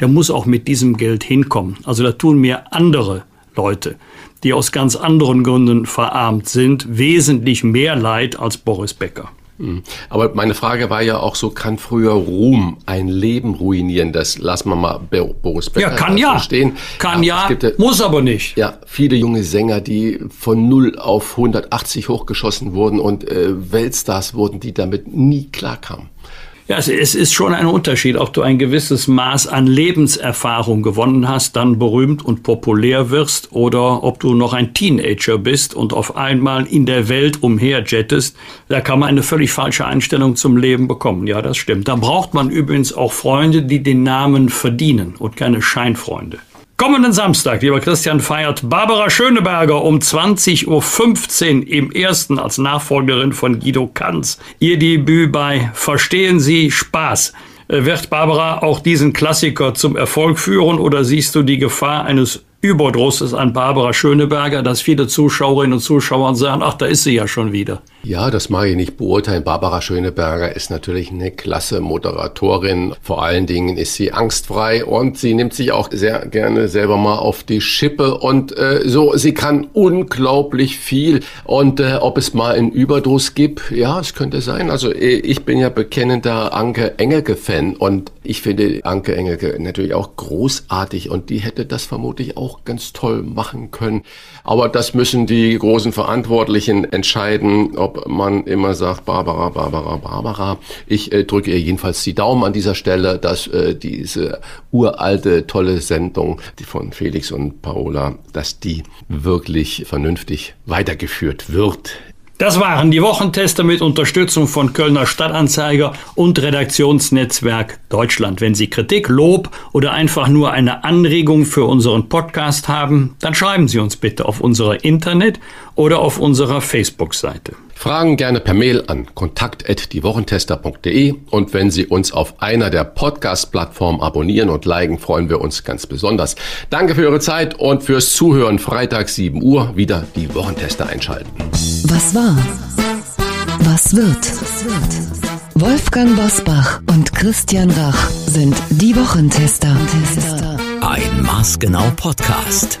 der muss auch mit diesem Geld hinkommen. Also da tun mir andere Leute, die aus ganz anderen Gründen verarmt sind, wesentlich mehr leid als Boris Becker. Hm. Aber meine Frage war ja auch so, kann früher Ruhm ein Leben ruinieren? Das lassen wir mal Boris Becker ja, kann ja. stehen. Kann ja, ja, muss aber nicht. Ja, viele junge Sänger, die von 0 auf 180 hochgeschossen wurden und äh, Weltstars wurden, die damit nie klarkamen. Ja, es ist schon ein Unterschied, ob du ein gewisses Maß an Lebenserfahrung gewonnen hast, dann berühmt und populär wirst, oder ob du noch ein Teenager bist und auf einmal in der Welt umherjettest. Da kann man eine völlig falsche Einstellung zum Leben bekommen. Ja, das stimmt. Da braucht man übrigens auch Freunde, die den Namen verdienen und keine Scheinfreunde. Kommenden Samstag, lieber Christian, feiert Barbara Schöneberger um 20.15 Uhr im ersten als Nachfolgerin von Guido Kanz ihr Debüt bei Verstehen Sie Spaß. Äh, wird Barbara auch diesen Klassiker zum Erfolg führen oder siehst du die Gefahr eines Überdrusses an Barbara Schöneberger, dass viele Zuschauerinnen und Zuschauer sagen, ach, da ist sie ja schon wieder. Ja, das mag ich nicht beurteilen. Barbara Schöneberger ist natürlich eine klasse Moderatorin. Vor allen Dingen ist sie angstfrei und sie nimmt sich auch sehr gerne selber mal auf die Schippe und äh, so, sie kann unglaublich viel. Und äh, ob es mal einen Überdruss gibt, ja, es könnte sein. Also äh, ich bin ja bekennender Anke Engelke-Fan und ich finde Anke Engelke natürlich auch großartig und die hätte das vermutlich auch ganz toll machen können. Aber das müssen die großen Verantwortlichen entscheiden, ob ob man immer sagt, Barbara, Barbara, Barbara. Ich äh, drücke ihr jedenfalls die Daumen an dieser Stelle, dass äh, diese uralte, tolle Sendung, von Felix und Paola, dass die wirklich vernünftig weitergeführt wird das waren die Wochentester mit Unterstützung von Kölner Stadtanzeiger und Redaktionsnetzwerk Deutschland. Wenn Sie Kritik, Lob oder einfach nur eine Anregung für unseren Podcast haben, dann schreiben Sie uns bitte auf unserer Internet- oder auf unserer Facebook-Seite. Fragen gerne per Mail an kontakt.diewochentester.de und wenn Sie uns auf einer der Podcast-Plattformen abonnieren und liken, freuen wir uns ganz besonders. Danke für Ihre Zeit und fürs Zuhören. Freitag 7 Uhr wieder die Wochentester einschalten. Was war? Was wird? Wolfgang Bosbach und Christian Rach sind die Wochentester. Ein Maßgenau Podcast.